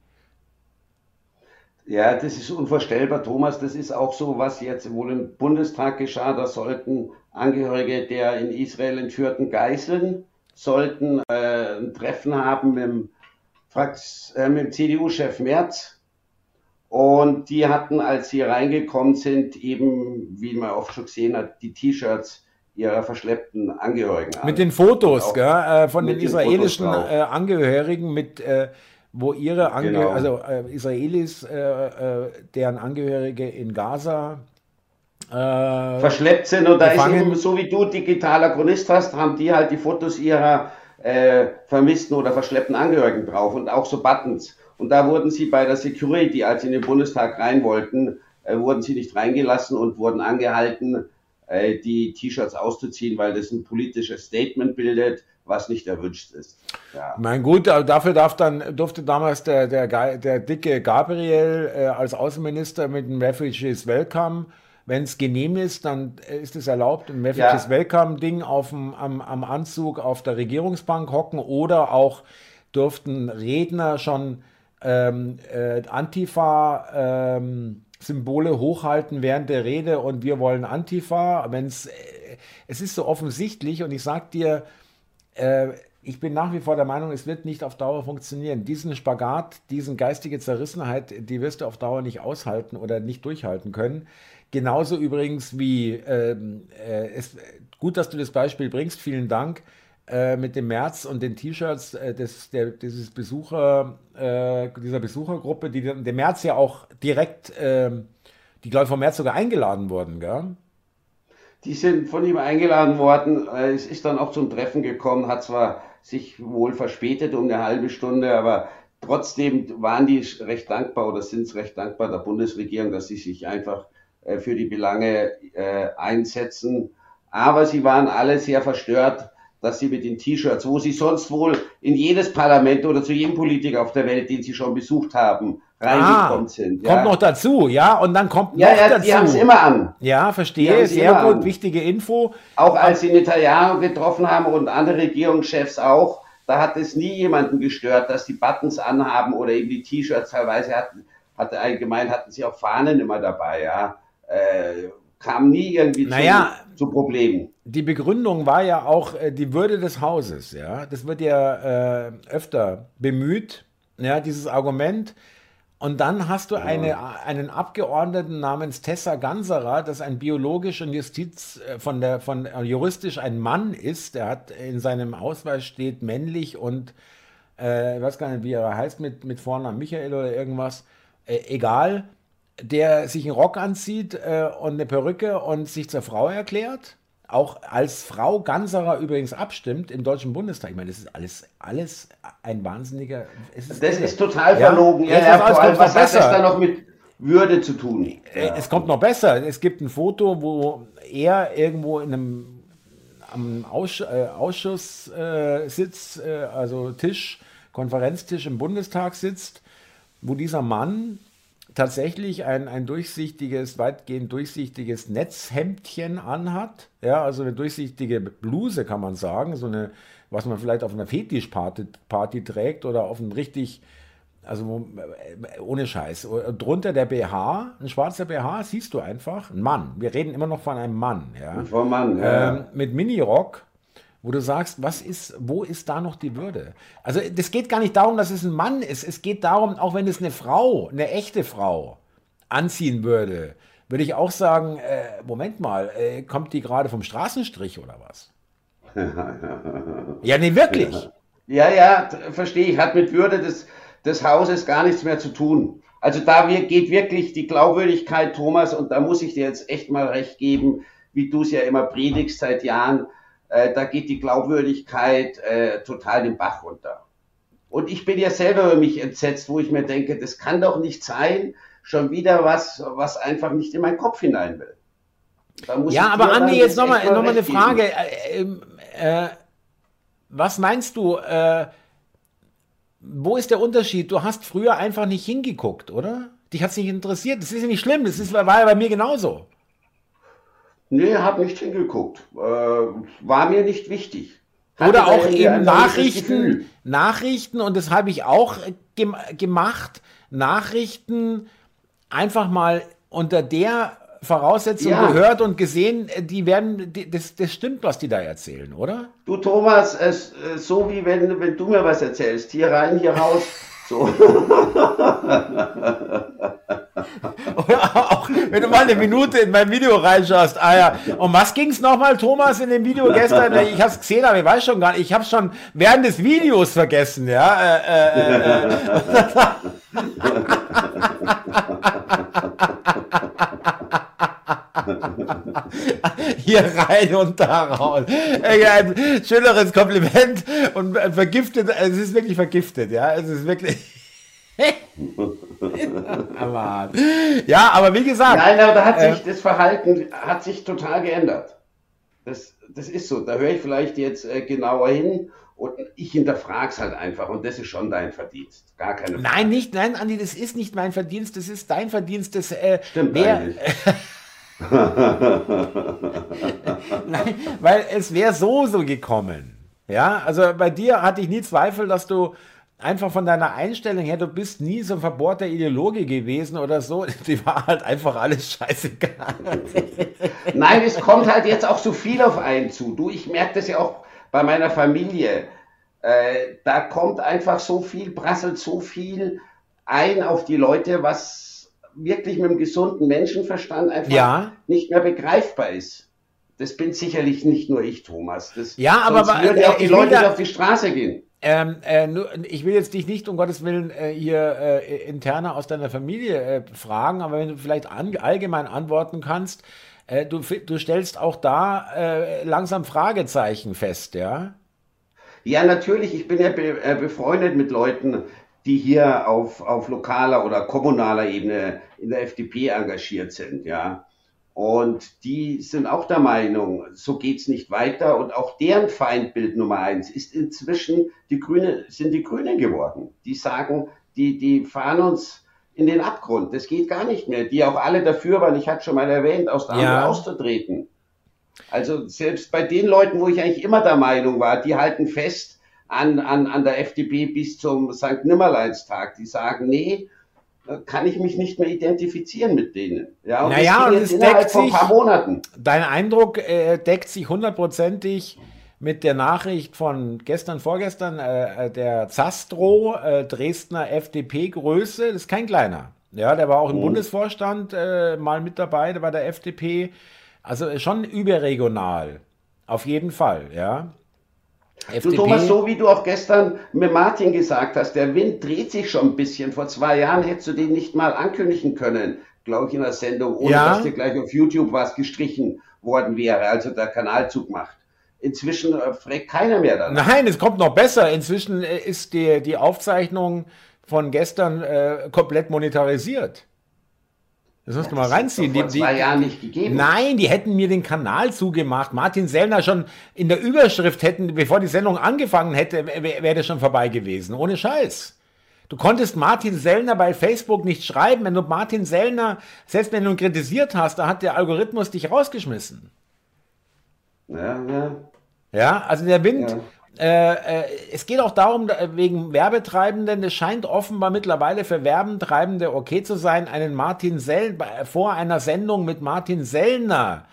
Ja, das ist unvorstellbar, Thomas. Das ist auch so, was jetzt wohl im Bundestag geschah. Da sollten Angehörige der in Israel entführten Geiseln sollten äh, ein Treffen haben mit dem, äh, mit dem CDU-Chef Merz Und die hatten, als sie reingekommen sind, eben, wie man oft schon gesehen hat, die T-Shirts ihrer verschleppten Angehörigen an. Mit den Fotos, gell, äh, von den israelischen äh, Angehörigen mit äh, wo ihre Angehörigen, genau. also äh, Israelis, äh, äh, deren Angehörige in Gaza verschleppt sind und da ist eben so wie du digitaler Chronist hast, haben die halt die Fotos ihrer vermissten oder verschleppten Angehörigen drauf und auch so Buttons. Und da wurden sie bei der Security, als sie in den Bundestag rein wollten, äh, wurden sie nicht reingelassen und wurden angehalten, äh, die T-Shirts auszuziehen, weil das ein politisches Statement bildet, was nicht erwünscht ist. Ja. Mein gut, dafür darf dann, durfte damals der, der, der dicke Gabriel äh, als Außenminister mit dem Refugees Welcome wenn es genehm ist, dann ist es erlaubt, ein Refugees ja. Welcome-Ding am, am Anzug auf der Regierungsbank hocken oder auch durften Redner schon ähm, äh, Antifa ähm, Symbole hochhalten während der Rede und wir wollen Antifa. Wenn's, äh, es ist so offensichtlich und ich sag dir, äh, ich bin nach wie vor der Meinung, es wird nicht auf Dauer funktionieren. Diesen Spagat, diesen geistige Zerrissenheit, die wirst du auf Dauer nicht aushalten oder nicht durchhalten können. Genauso übrigens wie, ähm, äh, es, gut, dass du das Beispiel bringst, vielen Dank, äh, mit dem März und den T-Shirts äh, des, Besucher, äh, dieser Besuchergruppe, die der März ja auch direkt, ähm, die glaube ich vom März sogar eingeladen wurden, gell? Die sind von ihm eingeladen worden. Äh, es ist dann auch zum Treffen gekommen, hat zwar sich wohl verspätet um eine halbe Stunde, aber trotzdem waren die recht dankbar oder sind es recht dankbar der Bundesregierung, dass sie sich einfach äh, für die Belange einsetzen. Aber sie waren alle sehr verstört, dass sie mit den T-Shirts, wo sie sonst wohl in jedes Parlament oder zu jedem Politiker auf der Welt, den sie schon besucht haben, reingekommen ah, sind. Ja. Kommt noch dazu, ja, und dann kommt ja, noch ja, dazu. Die haben es immer an. Ja, verstehe, sehr gut, an. wichtige Info. Auch als sie Netanyahu getroffen haben und andere Regierungschefs auch, da hat es nie jemanden gestört, dass die Buttons anhaben oder eben die T-Shirts teilweise hatten, hatte allgemein hatten sie auch Fahnen immer dabei, ja äh, kam nie irgendwie naja, zu, zu, Problemen. Die Begründung war ja auch äh, die Würde des Hauses. Ja, das wird ja äh, öfter bemüht. Ja, dieses Argument. Und dann hast du eine, einen Abgeordneten namens Tessa Ganserer, das ein biologisch und Justiz äh, von der von äh, juristisch ein Mann ist. Der hat in seinem Ausweis steht männlich und äh, ich weiß gar nicht, wie er heißt mit mit Vornamen Michael oder irgendwas. Äh, egal der sich einen Rock anzieht äh, und eine Perücke und sich zur Frau erklärt, auch als Frau Ganserer übrigens abstimmt im Deutschen Bundestag. Ich meine, das ist alles, alles ein wahnsinniger. Ist das ist total verlogen. Ja, ja, ja vor allem, was besser. hat das dann noch mit Würde zu tun? Äh, es kommt noch besser. Es gibt ein Foto, wo er irgendwo in einem am Auss äh, Ausschuss äh, sitzt, äh, also Tisch, Konferenztisch im Bundestag sitzt, wo dieser Mann tatsächlich ein, ein durchsichtiges, weitgehend durchsichtiges Netzhemdchen anhat. Ja, also eine durchsichtige Bluse kann man sagen, so eine, was man vielleicht auf einer Fetischparty Party trägt oder auf einem richtig, also äh, ohne Scheiß. Drunter der BH, ein schwarzer BH, siehst du einfach, ein Mann. Wir reden immer noch von einem Mann. Ja. Von Mann, ja. Ähm, mit Minirock wo du sagst, was ist, wo ist da noch die Würde? Also das geht gar nicht darum, dass es ein Mann ist. Es geht darum, auch wenn es eine Frau, eine echte Frau anziehen würde, würde ich auch sagen, äh, Moment mal, äh, kommt die gerade vom Straßenstrich oder was? ja, nee, wirklich. Ja, ja, verstehe ich. Hat mit Würde des, des Hauses gar nichts mehr zu tun. Also da geht wirklich die Glaubwürdigkeit, Thomas, und da muss ich dir jetzt echt mal recht geben, wie du es ja immer predigst seit Jahren äh, da geht die Glaubwürdigkeit äh, total den Bach runter. Und ich bin ja selber über mich entsetzt, wo ich mir denke, das kann doch nicht sein, schon wieder was, was einfach nicht in meinen Kopf hinein will. ja, aber Andi, jetzt nochmal noch mal eine Frage. Äh, ähm, äh, was meinst du, äh, wo ist der Unterschied? Du hast früher einfach nicht hingeguckt, oder? Dich hat es nicht interessiert. Das ist ja nicht schlimm, das ist, war ja bei mir genauso. Nee, habe nicht hingeguckt. Äh, war mir nicht wichtig. Hatte Oder auch eben Nachrichten, Nachrichten, und das habe ich auch gem gemacht, Nachrichten einfach mal unter der Voraussetzung ja. gehört und gesehen, die werden, das, das stimmt, was die da erzählen, oder? Du Thomas, es, so wie wenn, wenn du mir was erzählst, hier rein, hier raus, So. Oder auch, wenn du mal eine Minute in mein Video reinschaust. Ah ja. Und was ging es nochmal, Thomas, in dem Video gestern? Ich habe es gesehen, aber ich weiß schon gar nicht. Ich habe es schon während des Videos vergessen. Ja. Äh, äh, äh. äh. Hier rein und da raus. Ein schöneres Kompliment und vergiftet, es ist wirklich vergiftet, ja. Es ist wirklich. ja, aber wie gesagt. Nein, aber da hat sich äh, das Verhalten hat sich total geändert. Das, das ist so. Da höre ich vielleicht jetzt äh, genauer hin und ich hinterfrage es halt einfach und das ist schon dein Verdienst. Gar keine Frage. Nein, nicht, nein, Andi, das ist nicht mein Verdienst, das ist dein Verdienst. Das, äh, Stimmt eigentlich. nein, weil es wäre so so gekommen. Ja, also bei dir hatte ich nie Zweifel, dass du einfach von deiner Einstellung her, du bist nie so ein verbohrter Ideologe gewesen oder so. Die war halt einfach alles scheißegal. Nein, es kommt halt jetzt auch so viel auf einen zu. Du, ich merke das ja auch bei meiner Familie. Äh, da kommt einfach so viel, prasselt so viel ein auf die Leute, was wirklich mit dem gesunden Menschenverstand einfach ja. nicht mehr begreifbar ist. Das bin sicherlich nicht nur ich, Thomas. Das, ja, aber, aber würden ja auch die Leute da, auf die Straße gehen. Ähm, äh, nur, ich will jetzt dich nicht um Gottes Willen äh, hier äh, interner aus deiner Familie äh, fragen, aber wenn du vielleicht an, allgemein antworten kannst, äh, du, du stellst auch da äh, langsam Fragezeichen fest, ja? Ja, natürlich. Ich bin ja be befreundet mit Leuten, die hier auf, auf lokaler oder kommunaler Ebene in der FDP engagiert sind, ja. Und die sind auch der Meinung, so geht's nicht weiter. Und auch deren Feindbild Nummer eins ist inzwischen die Grüne, sind die Grünen geworden. Die sagen, die, die fahren uns in den Abgrund. Das geht gar nicht mehr. Die auch alle dafür waren, ich hatte schon mal erwähnt, aus der ja. auszutreten. Also selbst bei den Leuten, wo ich eigentlich immer der Meinung war, die halten fest an, an, an der FDP bis zum St. Nimmerleinstag. Die sagen, nee, kann ich mich nicht mehr identifizieren mit denen. Ja, und naja, und es deckt sich, ein paar Monaten. Dein Eindruck äh, deckt sich hundertprozentig mit der Nachricht von gestern, vorgestern, äh, äh der Zastro, äh, Dresdner FDP-Größe, das ist kein kleiner. Ja, der war auch im mhm. Bundesvorstand äh, mal mit dabei, der war der FDP. Also schon überregional. Auf jeden Fall, ja. FDP. Du Thomas, so wie du auch gestern mit Martin gesagt hast, der Wind dreht sich schon ein bisschen. Vor zwei Jahren hättest du den nicht mal ankündigen können, glaube ich, in der Sendung, ohne ja. dass dir gleich auf YouTube was gestrichen worden wäre, also der Kanalzug macht. Inzwischen äh, fragt keiner mehr danach. Nein, es kommt noch besser. Inzwischen äh, ist die, die Aufzeichnung von gestern äh, komplett monetarisiert. Das musst du mal reinziehen. Die, die, Jahren nicht gegeben. Nein, die hätten mir den Kanal zugemacht. Martin Sellner schon in der Überschrift hätten, bevor die Sendung angefangen hätte, wäre das schon vorbei gewesen. Ohne Scheiß. Du konntest Martin Sellner bei Facebook nicht schreiben. Wenn du Martin Sellner, selbst wenn du ihn kritisiert hast, da hat der Algorithmus dich rausgeschmissen. Ja, ja. Ja, also der Wind, ja. Äh, äh, es geht auch darum, wegen Werbetreibenden, es scheint offenbar mittlerweile für Werbentreibende okay zu sein, einen Martin Sell vor einer Sendung mit Martin Sellner,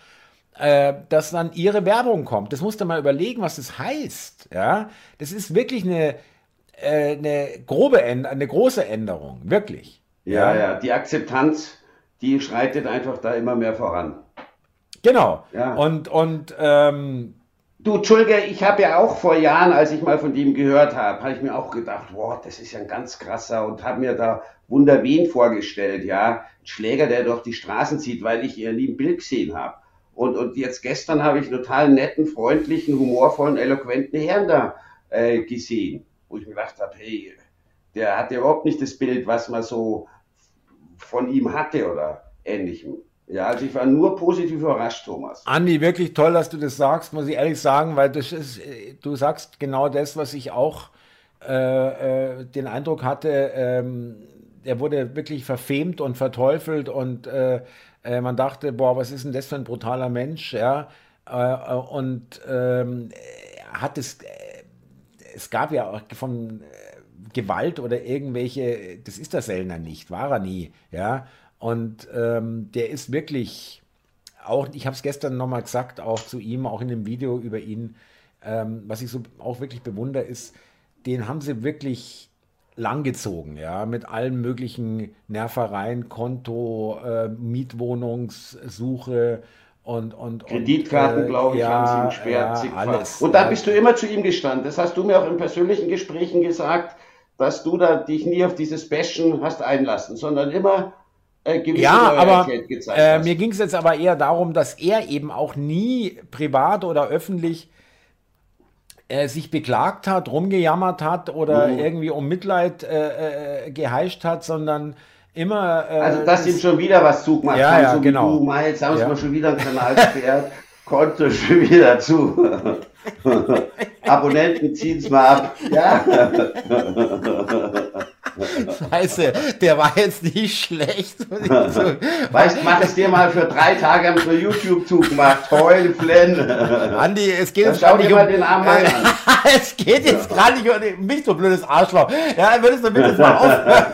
äh, dass dann ihre Werbung kommt. Das musst du mal überlegen, was das heißt. Ja, das ist wirklich eine, äh, eine grobe, eine große Änderung, wirklich. Ja, ja, ja, die Akzeptanz, die schreitet einfach da immer mehr voran. Genau. Ja. Und, und ähm, Du, Entschuldige, ich habe ja auch vor Jahren, als ich mal von dem gehört habe, habe ich mir auch gedacht, wow, das ist ja ein ganz krasser und habe mir da Wunder wen vorgestellt, ja. Ein Schläger, der durch die Straßen zieht, weil ich ihn nie im Bild gesehen habe. Und, und jetzt gestern habe ich einen total netten, freundlichen, humorvollen, eloquenten Herrn da äh, gesehen, wo ich mir gedacht habe, hey, der hat ja überhaupt nicht das Bild, was man so von ihm hatte oder ähnlichem. Ja, also ich war nur positiv überrascht, Thomas. Andi, wirklich toll, dass du das sagst, muss ich ehrlich sagen, weil das ist, du sagst genau das, was ich auch äh, äh, den Eindruck hatte, ähm, er wurde wirklich verfemt und verteufelt und äh, äh man dachte, boah, was ist denn das für ein brutaler Mensch, ja, äh, äh, und ähm, hat es, es gab ja auch von Gewalt oder irgendwelche, das ist der Sellner nicht, war er nie, ja, und ähm, der ist wirklich, auch, ich habe es gestern nochmal gesagt, auch zu ihm, auch in dem Video über ihn, ähm, was ich so auch wirklich bewundere, ist, den haben sie wirklich langgezogen, ja, mit allen möglichen Nervereien, Konto, äh, Mietwohnungssuche und, und, Kreditkarten, äh, glaube ich, ja, haben sie ihm gesperrt. ja, alles. Und da bist du immer zu ihm gestanden. Das hast du mir auch in persönlichen Gesprächen gesagt, dass du da dich nie auf dieses Bashen hast einlassen, sondern immer äh, Ja, aber äh, mir ging es jetzt aber eher darum, dass er eben auch nie privat oder öffentlich äh, sich beklagt hat, rumgejammert hat oder Mhm. irgendwie um Mitleid äh, äh, geheischt hat, sondern immer. Äh, Also, dass ihm schon wieder was zugemacht Ja, ja, so genau. du, mal, jetzt haben Ja. mal schon wieder einen Kanal gesperrt, Konto schon wieder zu. Abonnenten ziehen es mal ab. Ja. Scheiße, der war jetzt nicht schlecht. Weißt, mach es dir mal für drei Tage am YouTube zugemacht. Heul, Flenn. Andi, es geht jetzt dir nicht um. den Mann an. es geht jetzt gar nicht um mich, du blödes Arschloch. Ja, würdest du bitte jetzt mal aufhören?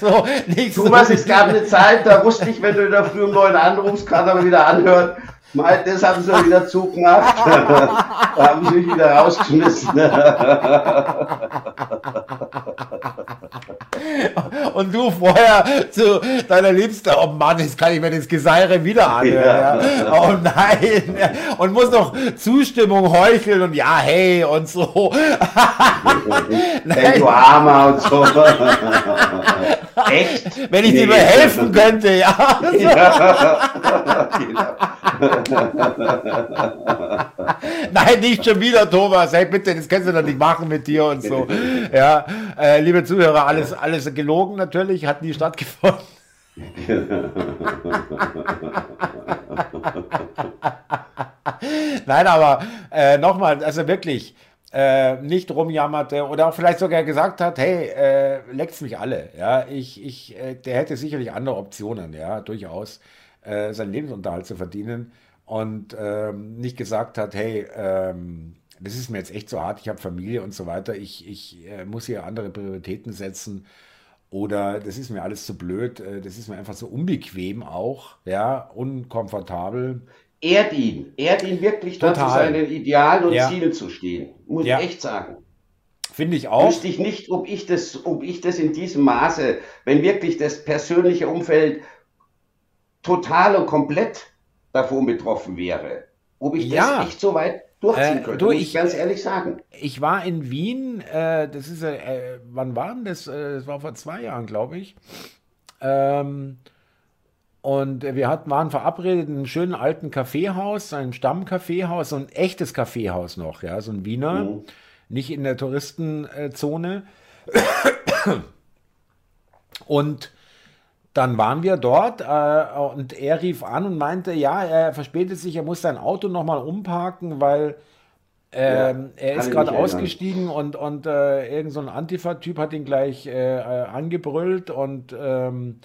So, nicht so. Thomas, es gab eine Zeit, da wusste ich, wenn du in der Früh um neun anrufst, kann er wieder anhören. Mal, das haben sie wieder zugemacht. da haben sie mich wieder rausgeschmissen. Und du vorher zu deiner Liebsten, oh Mann, jetzt kann ich mir das Geseire wieder anhören. Ja. Ja. Oh nein. Und muss noch Zustimmung heucheln und ja, hey und so. hey, du Armer und so. Echt? Wenn ich Nee. dir mal helfen könnte, ja. Ja. Genau. Nein, nicht schon wieder, Thomas. Hey, bitte, das kannst du doch nicht machen mit dir und so. Ja, äh, liebe Zuhörer, alles, alles gelogen natürlich, hat nie stattgefunden. Nein, aber äh, nochmal, also wirklich äh, nicht rumjammerte oder auch vielleicht sogar gesagt hat, hey, äh, leckt's mich alle. Ja, ich, ich, äh, der hätte sicherlich andere Optionen, ja, durchaus, äh, seinen Lebensunterhalt zu verdienen und ähm, nicht gesagt hat, hey, ähm, das ist mir jetzt echt so hart, ich habe Familie und so weiter, ich, ich äh, muss hier andere Prioritäten setzen. Oder das ist mir alles zu blöd, äh, das ist mir einfach so unbequem auch, ja, unkomfortabel. Ehrt ihn. Ehrt ihn wirklich, zu Total. seinen Idealen und Ja. Zielen zu stehen. Muss Ja. ich echt sagen. Finde ich auch. Wüsste ich nicht, ob ich das, ob ich das in diesem Maße, wenn wirklich das persönliche Umfeld total und komplett davon betroffen wäre, ob ich Ja. das echt so weit durchziehen Äh, könnte, du, muss ich- ich ganz ehrlich sagen. Ich war in Wien, äh, das ist, äh, wann war denn das? Äh, das war vor zwei Jahren, glaube ich. Ähm, und wir hatten, waren verabredet in einem schönen alten Kaffeehaus, einem Stammkaffeehaus, so ein echtes Kaffeehaus noch, ja, so ein Wiener, Mhm. nicht in der Touristenzone. Und dann waren wir dort äh, und er rief an und meinte, ja, er verspätet sich, er muss sein Auto nochmal umparken, weil ähm, er kann ist gerade ausgestiegen und, und äh, irgend so ein Antifa-Typ hat ihn gleich äh, äh, angebrüllt und ähm,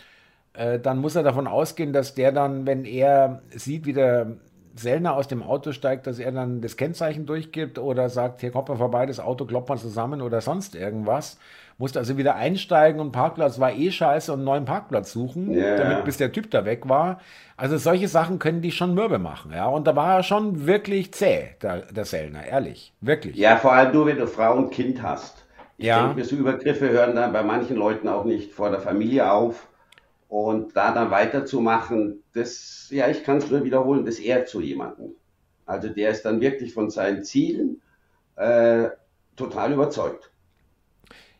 äh, dann muss er davon ausgehen, dass der dann, wenn er sieht, wie der Sellner aus dem Auto steigt, dass er dann das Kennzeichen durchgibt oder sagt, hier kommt man vorbei, das Auto kloppt man zusammen oder sonst irgendwas. Musste also wieder einsteigen und Parkplatz war eh scheiße und einen neuen Parkplatz suchen, Ja. damit bis der Typ da weg war. Also solche Sachen können die schon mürbe machen, ja. Und da war er schon wirklich zäh, der, der Sellner, ehrlich. Wirklich. Ja, vor allem du, wenn du Frau und Kind hast. Ich Ja. denke, so Übergriffe hören dann bei manchen Leuten auch nicht vor der Familie auf. Und da dann weiterzumachen, das, ja, ich kann es nur wiederholen, das ehrt so jemanden. Also der ist dann wirklich von seinen Zielen äh, total überzeugt.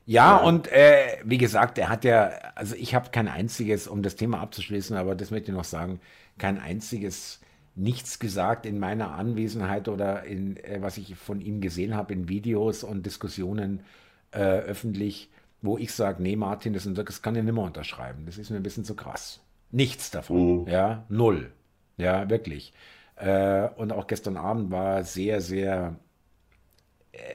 Ja, Ja. und äh, wie gesagt, er hat ja, also ich habe kein einziges, um das Thema abzuschließen, aber das möchte ich noch sagen, kein einziges nichts gesagt in meiner Anwesenheit oder in äh, was ich von ihm gesehen habe in Videos und Diskussionen äh, öffentlich, wo ich sage, nee, Martin, das, das kann ich nicht mehr unterschreiben. Das ist mir ein bisschen zu krass. Nichts davon. Mhm. Ja, null. Ja, wirklich. Äh, und auch gestern Abend war sehr, sehr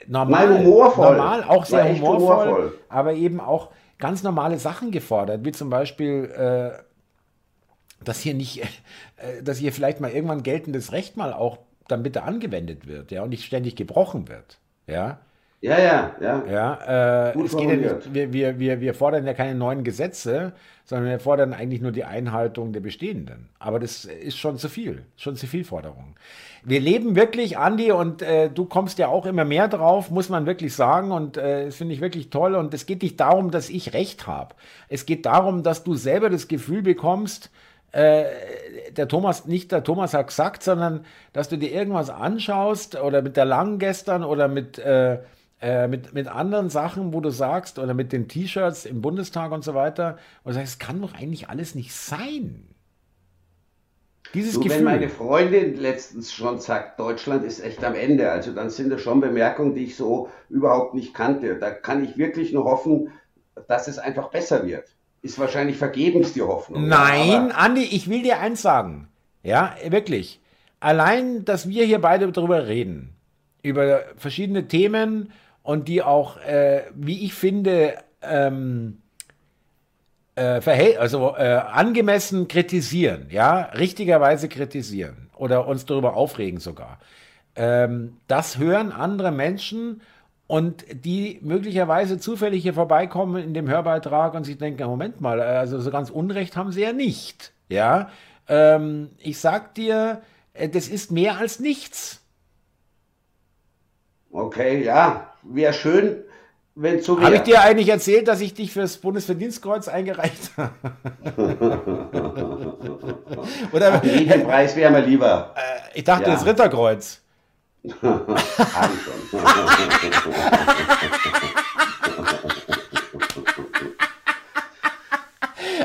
normal. Nein, humorvoll. Normal, auch sehr humorvoll, humorvoll. aber eben auch ganz normale Sachen gefordert, wie zum Beispiel, äh, dass hier nicht, äh, dass hier vielleicht mal irgendwann geltendes Recht mal auch dann bitte angewendet wird, ja, und nicht ständig gebrochen wird, ja. Ja, ja, ja. ja äh, es geht ja nicht, wir, wir, wir, wir fordern ja keine neuen Gesetze, sondern wir fordern eigentlich nur die Einhaltung der bestehenden. Aber das ist schon zu viel, schon zu viel Forderung. Wir leben wirklich, Andi, und äh, du kommst ja auch immer mehr drauf, muss man wirklich sagen, und äh, das finde ich wirklich toll. Und es geht nicht darum, dass ich recht habe. Es geht darum, dass du selber das Gefühl bekommst, äh, der Thomas, nicht der Thomas hat gesagt, sondern dass du dir irgendwas anschaust oder mit der Langen gestern oder mit äh, äh, mit, mit anderen Sachen, wo du sagst, oder mit den T-Shirts im Bundestag und so weiter, du sagst, es kann doch eigentlich alles nicht sein. Dieses so, Gefühl. Wenn meine Freundin letztens schon sagt, Deutschland ist echt am Ende, also dann sind das schon Bemerkungen, die ich so überhaupt nicht kannte. Da kann ich wirklich nur hoffen, dass es einfach besser wird. Ist wahrscheinlich vergebens die Hoffnung. Nein, Andi, ich will dir eins sagen. Ja, wirklich. Allein, dass wir hier beide darüber reden, über verschiedene Themen, und die auch, äh, wie ich finde, ähm, äh, also äh, angemessen kritisieren, ja, richtigerweise kritisieren oder uns darüber aufregen sogar. Ähm, das hören andere Menschen und die möglicherweise zufällig hier vorbeikommen in dem Hörbeitrag und sich denken, Moment mal, also so ganz Unrecht haben sie ja nicht, ja. Ähm, ich sag dir, äh, das ist mehr als nichts. Okay, ja, wäre schön, wenn so. Habe ich dir eigentlich erzählt, dass ich dich fürs Bundesverdienstkreuz eingereicht habe? Oder Ach, den Preis wäre mir lieber. Äh, ich dachte, ja. das Ritterkreuz. habe ich schon.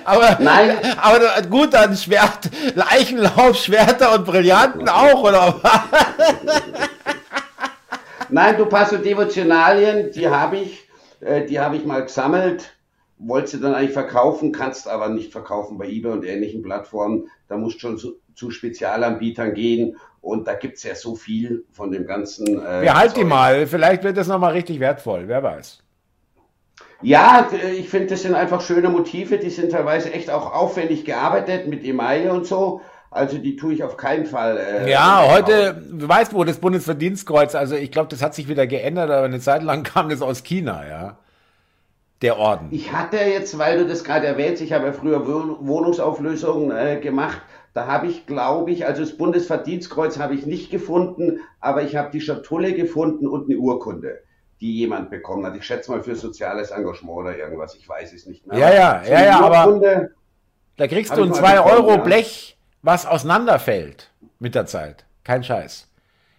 aber, Nein. aber gut, dann Schwert, Leichenlauf, Schwerter und Brillanten auch, oder was? Nein, du Passo Devotionalien, die habe ich, äh, die habe ich mal gesammelt, wollte sie dann eigentlich verkaufen, kannst aber nicht verkaufen bei eBay und ähnlichen Plattformen. Da musst schon zu, zu Spezialanbietern gehen und da gibt es ja so viel von dem ganzen. Äh, ja, halt die mal, vielleicht wird das nochmal richtig wertvoll, wer weiß. Ja, ich finde, das sind einfach schöne Motive, die sind teilweise echt auch aufwendig gearbeitet mit Emaille und so. Also die tue ich auf keinen Fall. Äh, ja, heute, du weißt wo, das Bundesverdienstkreuz, also ich glaube, das hat sich wieder geändert, aber eine Zeit lang kam das aus China, ja. Der Orden. Ich hatte jetzt, weil du das gerade erwähnst, ich habe ja früher Wohnungsauflösungen äh, gemacht. Da habe ich, glaube ich, also das Bundesverdienstkreuz habe ich nicht gefunden, aber ich habe die Schatulle gefunden und eine Urkunde, die jemand bekommen hat. Ich schätze mal für soziales Engagement oder irgendwas, ich weiß es nicht mehr. Ja, ja, ja, ja, aber da kriegst du ein 2 Euro. Blech was auseinanderfällt mit der Zeit. Kein Scheiß.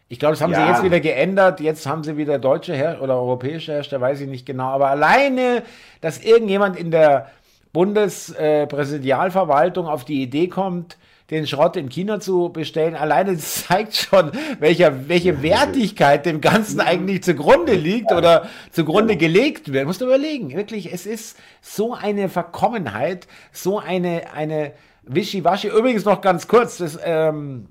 Ich glaube, das haben ja. sie jetzt wieder geändert. Jetzt haben sie wieder deutsche Her oder europäische Hersteller, weiß ich nicht genau. Aber alleine, dass irgendjemand in der Bundespräsidialverwaltung auf die Idee kommt, den Schrott in China zu bestellen, alleine zeigt schon, welcher, welche Wertigkeit dem Ganzen eigentlich zugrunde liegt oder zugrunde gelegt wird. Musst du überlegen. Wirklich, es ist so eine Verkommenheit, so eine, eine, Wischiwaschi. Übrigens noch ganz kurz, das ähm,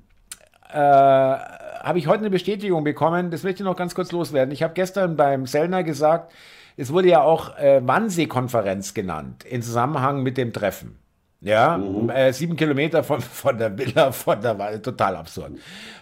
äh, habe ich heute eine Bestätigung bekommen, das möchte ich noch ganz kurz loswerden. Ich habe gestern beim Sellner gesagt, es wurde ja auch äh, Wannsee-Konferenz genannt, in Zusammenhang mit dem Treffen. Ja, mhm. äh, sieben Kilometer von, von der Villa, von der Wahl, total absurd.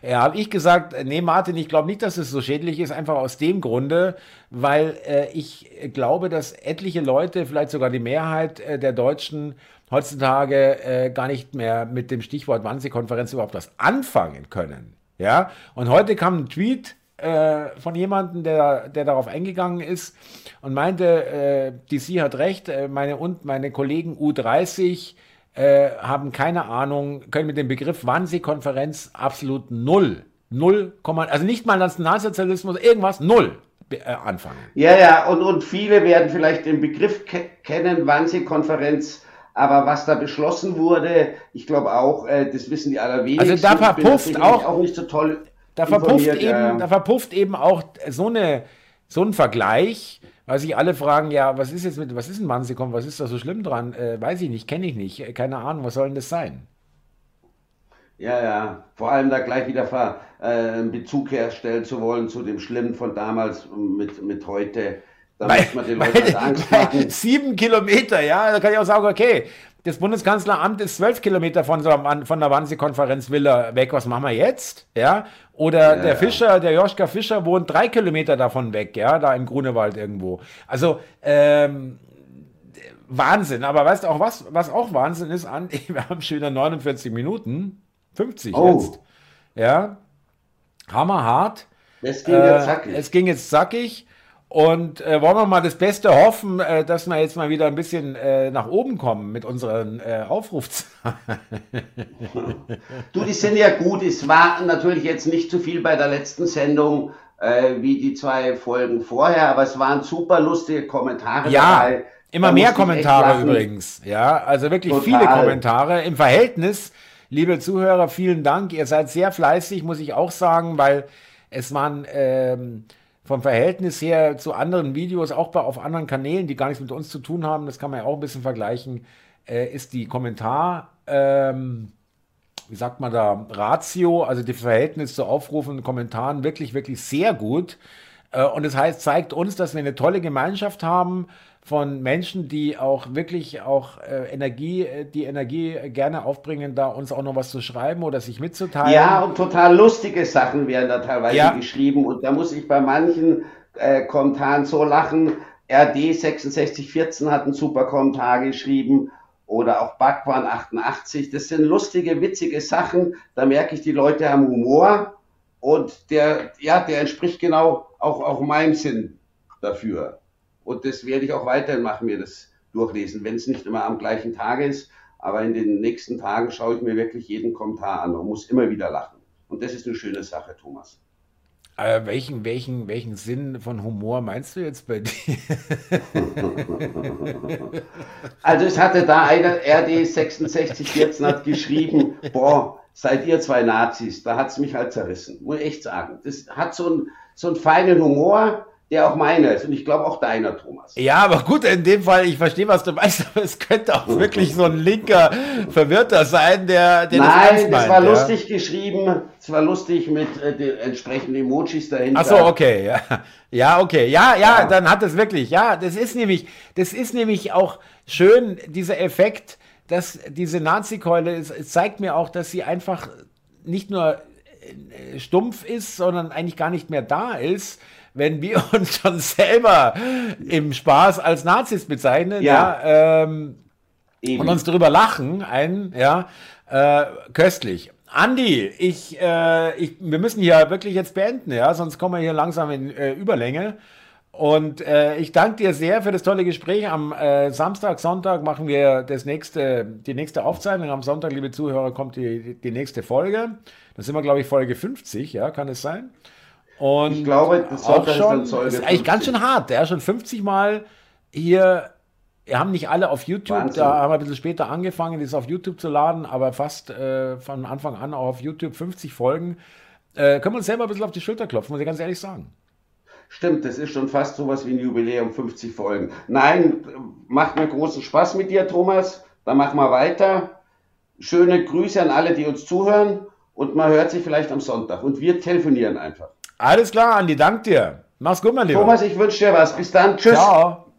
Ja, habe ich gesagt, nee, Martin, ich glaube nicht, dass es so schädlich ist, einfach aus dem Grunde, weil äh, ich glaube, dass etliche Leute, vielleicht sogar die Mehrheit äh, der Deutschen, heutzutage äh, gar nicht mehr mit dem Stichwort Wannsee-Konferenz überhaupt was anfangen können. Ja, und heute kam ein Tweet äh, von jemandem, der, der darauf eingegangen ist und meinte, äh, DC hat recht, äh, meine und meine Kollegen U30 äh, haben keine Ahnung, können mit dem Begriff Wannsee-Konferenz absolut null, null, also nicht mal Nationalsozialismus, irgendwas, null äh, anfangen. Ja, ja, und, und viele werden vielleicht den Begriff ke kennen, Wannsee-Konferenz aber was da beschlossen wurde, ich glaube auch, äh, das wissen die allerwenigsten. Also da verpufft auch, auch nicht so toll. Da verpufft, eben, äh, da verpufft eben auch so, eine, so ein Vergleich, weil sich alle fragen, ja, was ist jetzt mit, was ist ein Mansikom, was ist da so schlimm dran? Äh, weiß ich nicht, kenne ich nicht, äh, keine Ahnung, was soll denn das sein? Ja, ja, vor allem da gleich wieder äh, einen Bezug herstellen zu wollen zu dem Schlimmen von damals mit, mit heute. Da weil, muss man den Leuten Angst machen. Sieben Kilometer, ja, da kann ich auch sagen, okay, das Bundeskanzleramt ist zwölf Kilometer von, von der Wannsee-Konferenz Villa weg. Was machen wir jetzt? Ja. Oder ja, der Fischer, der Joschka Fischer wohnt drei Kilometer davon weg, ja, da im Grunewald irgendwo. Also, ähm, Wahnsinn. Aber weißt du auch was, was auch Wahnsinn ist, an, wir haben schon wieder 49 Minuten, 50 oh. jetzt. Ja. Hammerhart. Es ging jetzt äh, zackig. es ging jetzt zackig. Und äh, wollen wir mal das Beste hoffen, äh, dass wir jetzt mal wieder ein bisschen äh, nach oben kommen mit unseren äh, Aufrufzahlen. du, die sind ja gut. Es war natürlich jetzt nicht zu viel bei der letzten Sendung äh, wie die zwei Folgen vorher, aber es waren super lustige Kommentare ja. dabei. Immer da mehr Kommentare übrigens. Ja, also wirklich Total. viele Kommentare. Im Verhältnis, liebe Zuhörer, vielen Dank. Ihr seid sehr fleißig, muss ich auch sagen, weil es waren ähm, vom Verhältnis her zu anderen Videos, auch bei, auf anderen Kanälen, die gar nichts mit uns zu tun haben, das kann man ja auch ein bisschen vergleichen, äh, ist die Kommentar, ähm, wie sagt man da, Ratio, also die Verhältnis zu Aufrufen und Kommentaren wirklich, wirklich sehr gut. Äh, und das heißt, zeigt uns, dass wir eine tolle Gemeinschaft haben, von Menschen, die auch wirklich auch äh, Energie, äh, die Energie gerne aufbringen, da uns auch noch was zu schreiben oder sich mitzuteilen. Ja, und total lustige Sachen werden da teilweise ja. geschrieben und da muss ich bei manchen äh, Kommentaren so lachen. RD 6614 hat einen super Kommentar geschrieben oder auch Backwaren 88. Das sind lustige, witzige Sachen. Da merke ich, die Leute haben Humor und der, ja, der entspricht genau auch, auch meinem Sinn dafür. Und das werde ich auch weiterhin machen, mir das durchlesen, wenn es nicht immer am gleichen Tag ist. Aber in den nächsten Tagen schaue ich mir wirklich jeden Kommentar an und muss immer wieder lachen. Und das ist eine schöne Sache, Thomas. Äh, welchen, welchen, welchen Sinn von Humor meinst du jetzt bei dir? also es hatte da einer, RD6614 hat geschrieben, boah, seid ihr zwei Nazis, da hat es mich halt zerrissen, muss ich echt sagen. Das hat so, ein, so einen feinen Humor, der auch meiner ist und ich glaube auch deiner, Thomas. Ja, aber gut, in dem Fall, ich verstehe, was du meinst, aber es könnte auch wirklich so ein linker Verwirrter sein, der, der Nein, das, das war ja. lustig geschrieben, es war lustig mit äh, den entsprechenden Emojis dahinter. Ach so, okay, ja. Ja, okay, ja, ja, ja, dann hat es wirklich, ja, das ist nämlich, das ist nämlich auch schön, dieser Effekt, dass diese Nazi-Keule, es, zeigt mir auch, dass sie einfach nicht nur äh, stumpf ist, sondern eigentlich gar nicht mehr da ist, wenn wir uns schon selber im Spaß als Nazis bezeichnen, ja, ja ähm, und uns darüber lachen, ein, ja, äh, köstlich. Andi, ich, äh, ich, wir müssen hier wirklich jetzt beenden, ja, sonst kommen wir hier langsam in äh, Überlänge. Und äh, ich danke dir sehr für das tolle Gespräch. Am äh, Samstag, Sonntag machen wir das nächste, die nächste Aufzeichnung. Am Sonntag, liebe Zuhörer, kommt die, die nächste Folge. Da sind wir, glaube ich, Folge 50, ja, kann es sein? Und ich glaube, das auch schon, ist, ist eigentlich ganz schön hart. Der ist schon 50 Mal hier. Wir haben nicht alle auf YouTube, Wahnsinn. da haben wir ein bisschen später angefangen, das auf YouTube zu laden, aber fast äh, von Anfang an auch auf YouTube 50 Folgen. Äh, können wir uns selber ein bisschen auf die Schulter klopfen, muss ich ganz ehrlich sagen. Stimmt, das ist schon fast sowas wie ein Jubiläum, 50 Folgen. Nein, macht mir großen Spaß mit dir, Thomas. Dann machen wir weiter. Schöne Grüße an alle, die uns zuhören. Und man hört sich vielleicht am Sonntag. Und wir telefonieren einfach. Alles klar, Andi, dank dir. Mach's gut, mein Lieber. Thomas, ich wünsche dir was. Bis dann. Tschüss. Ciao.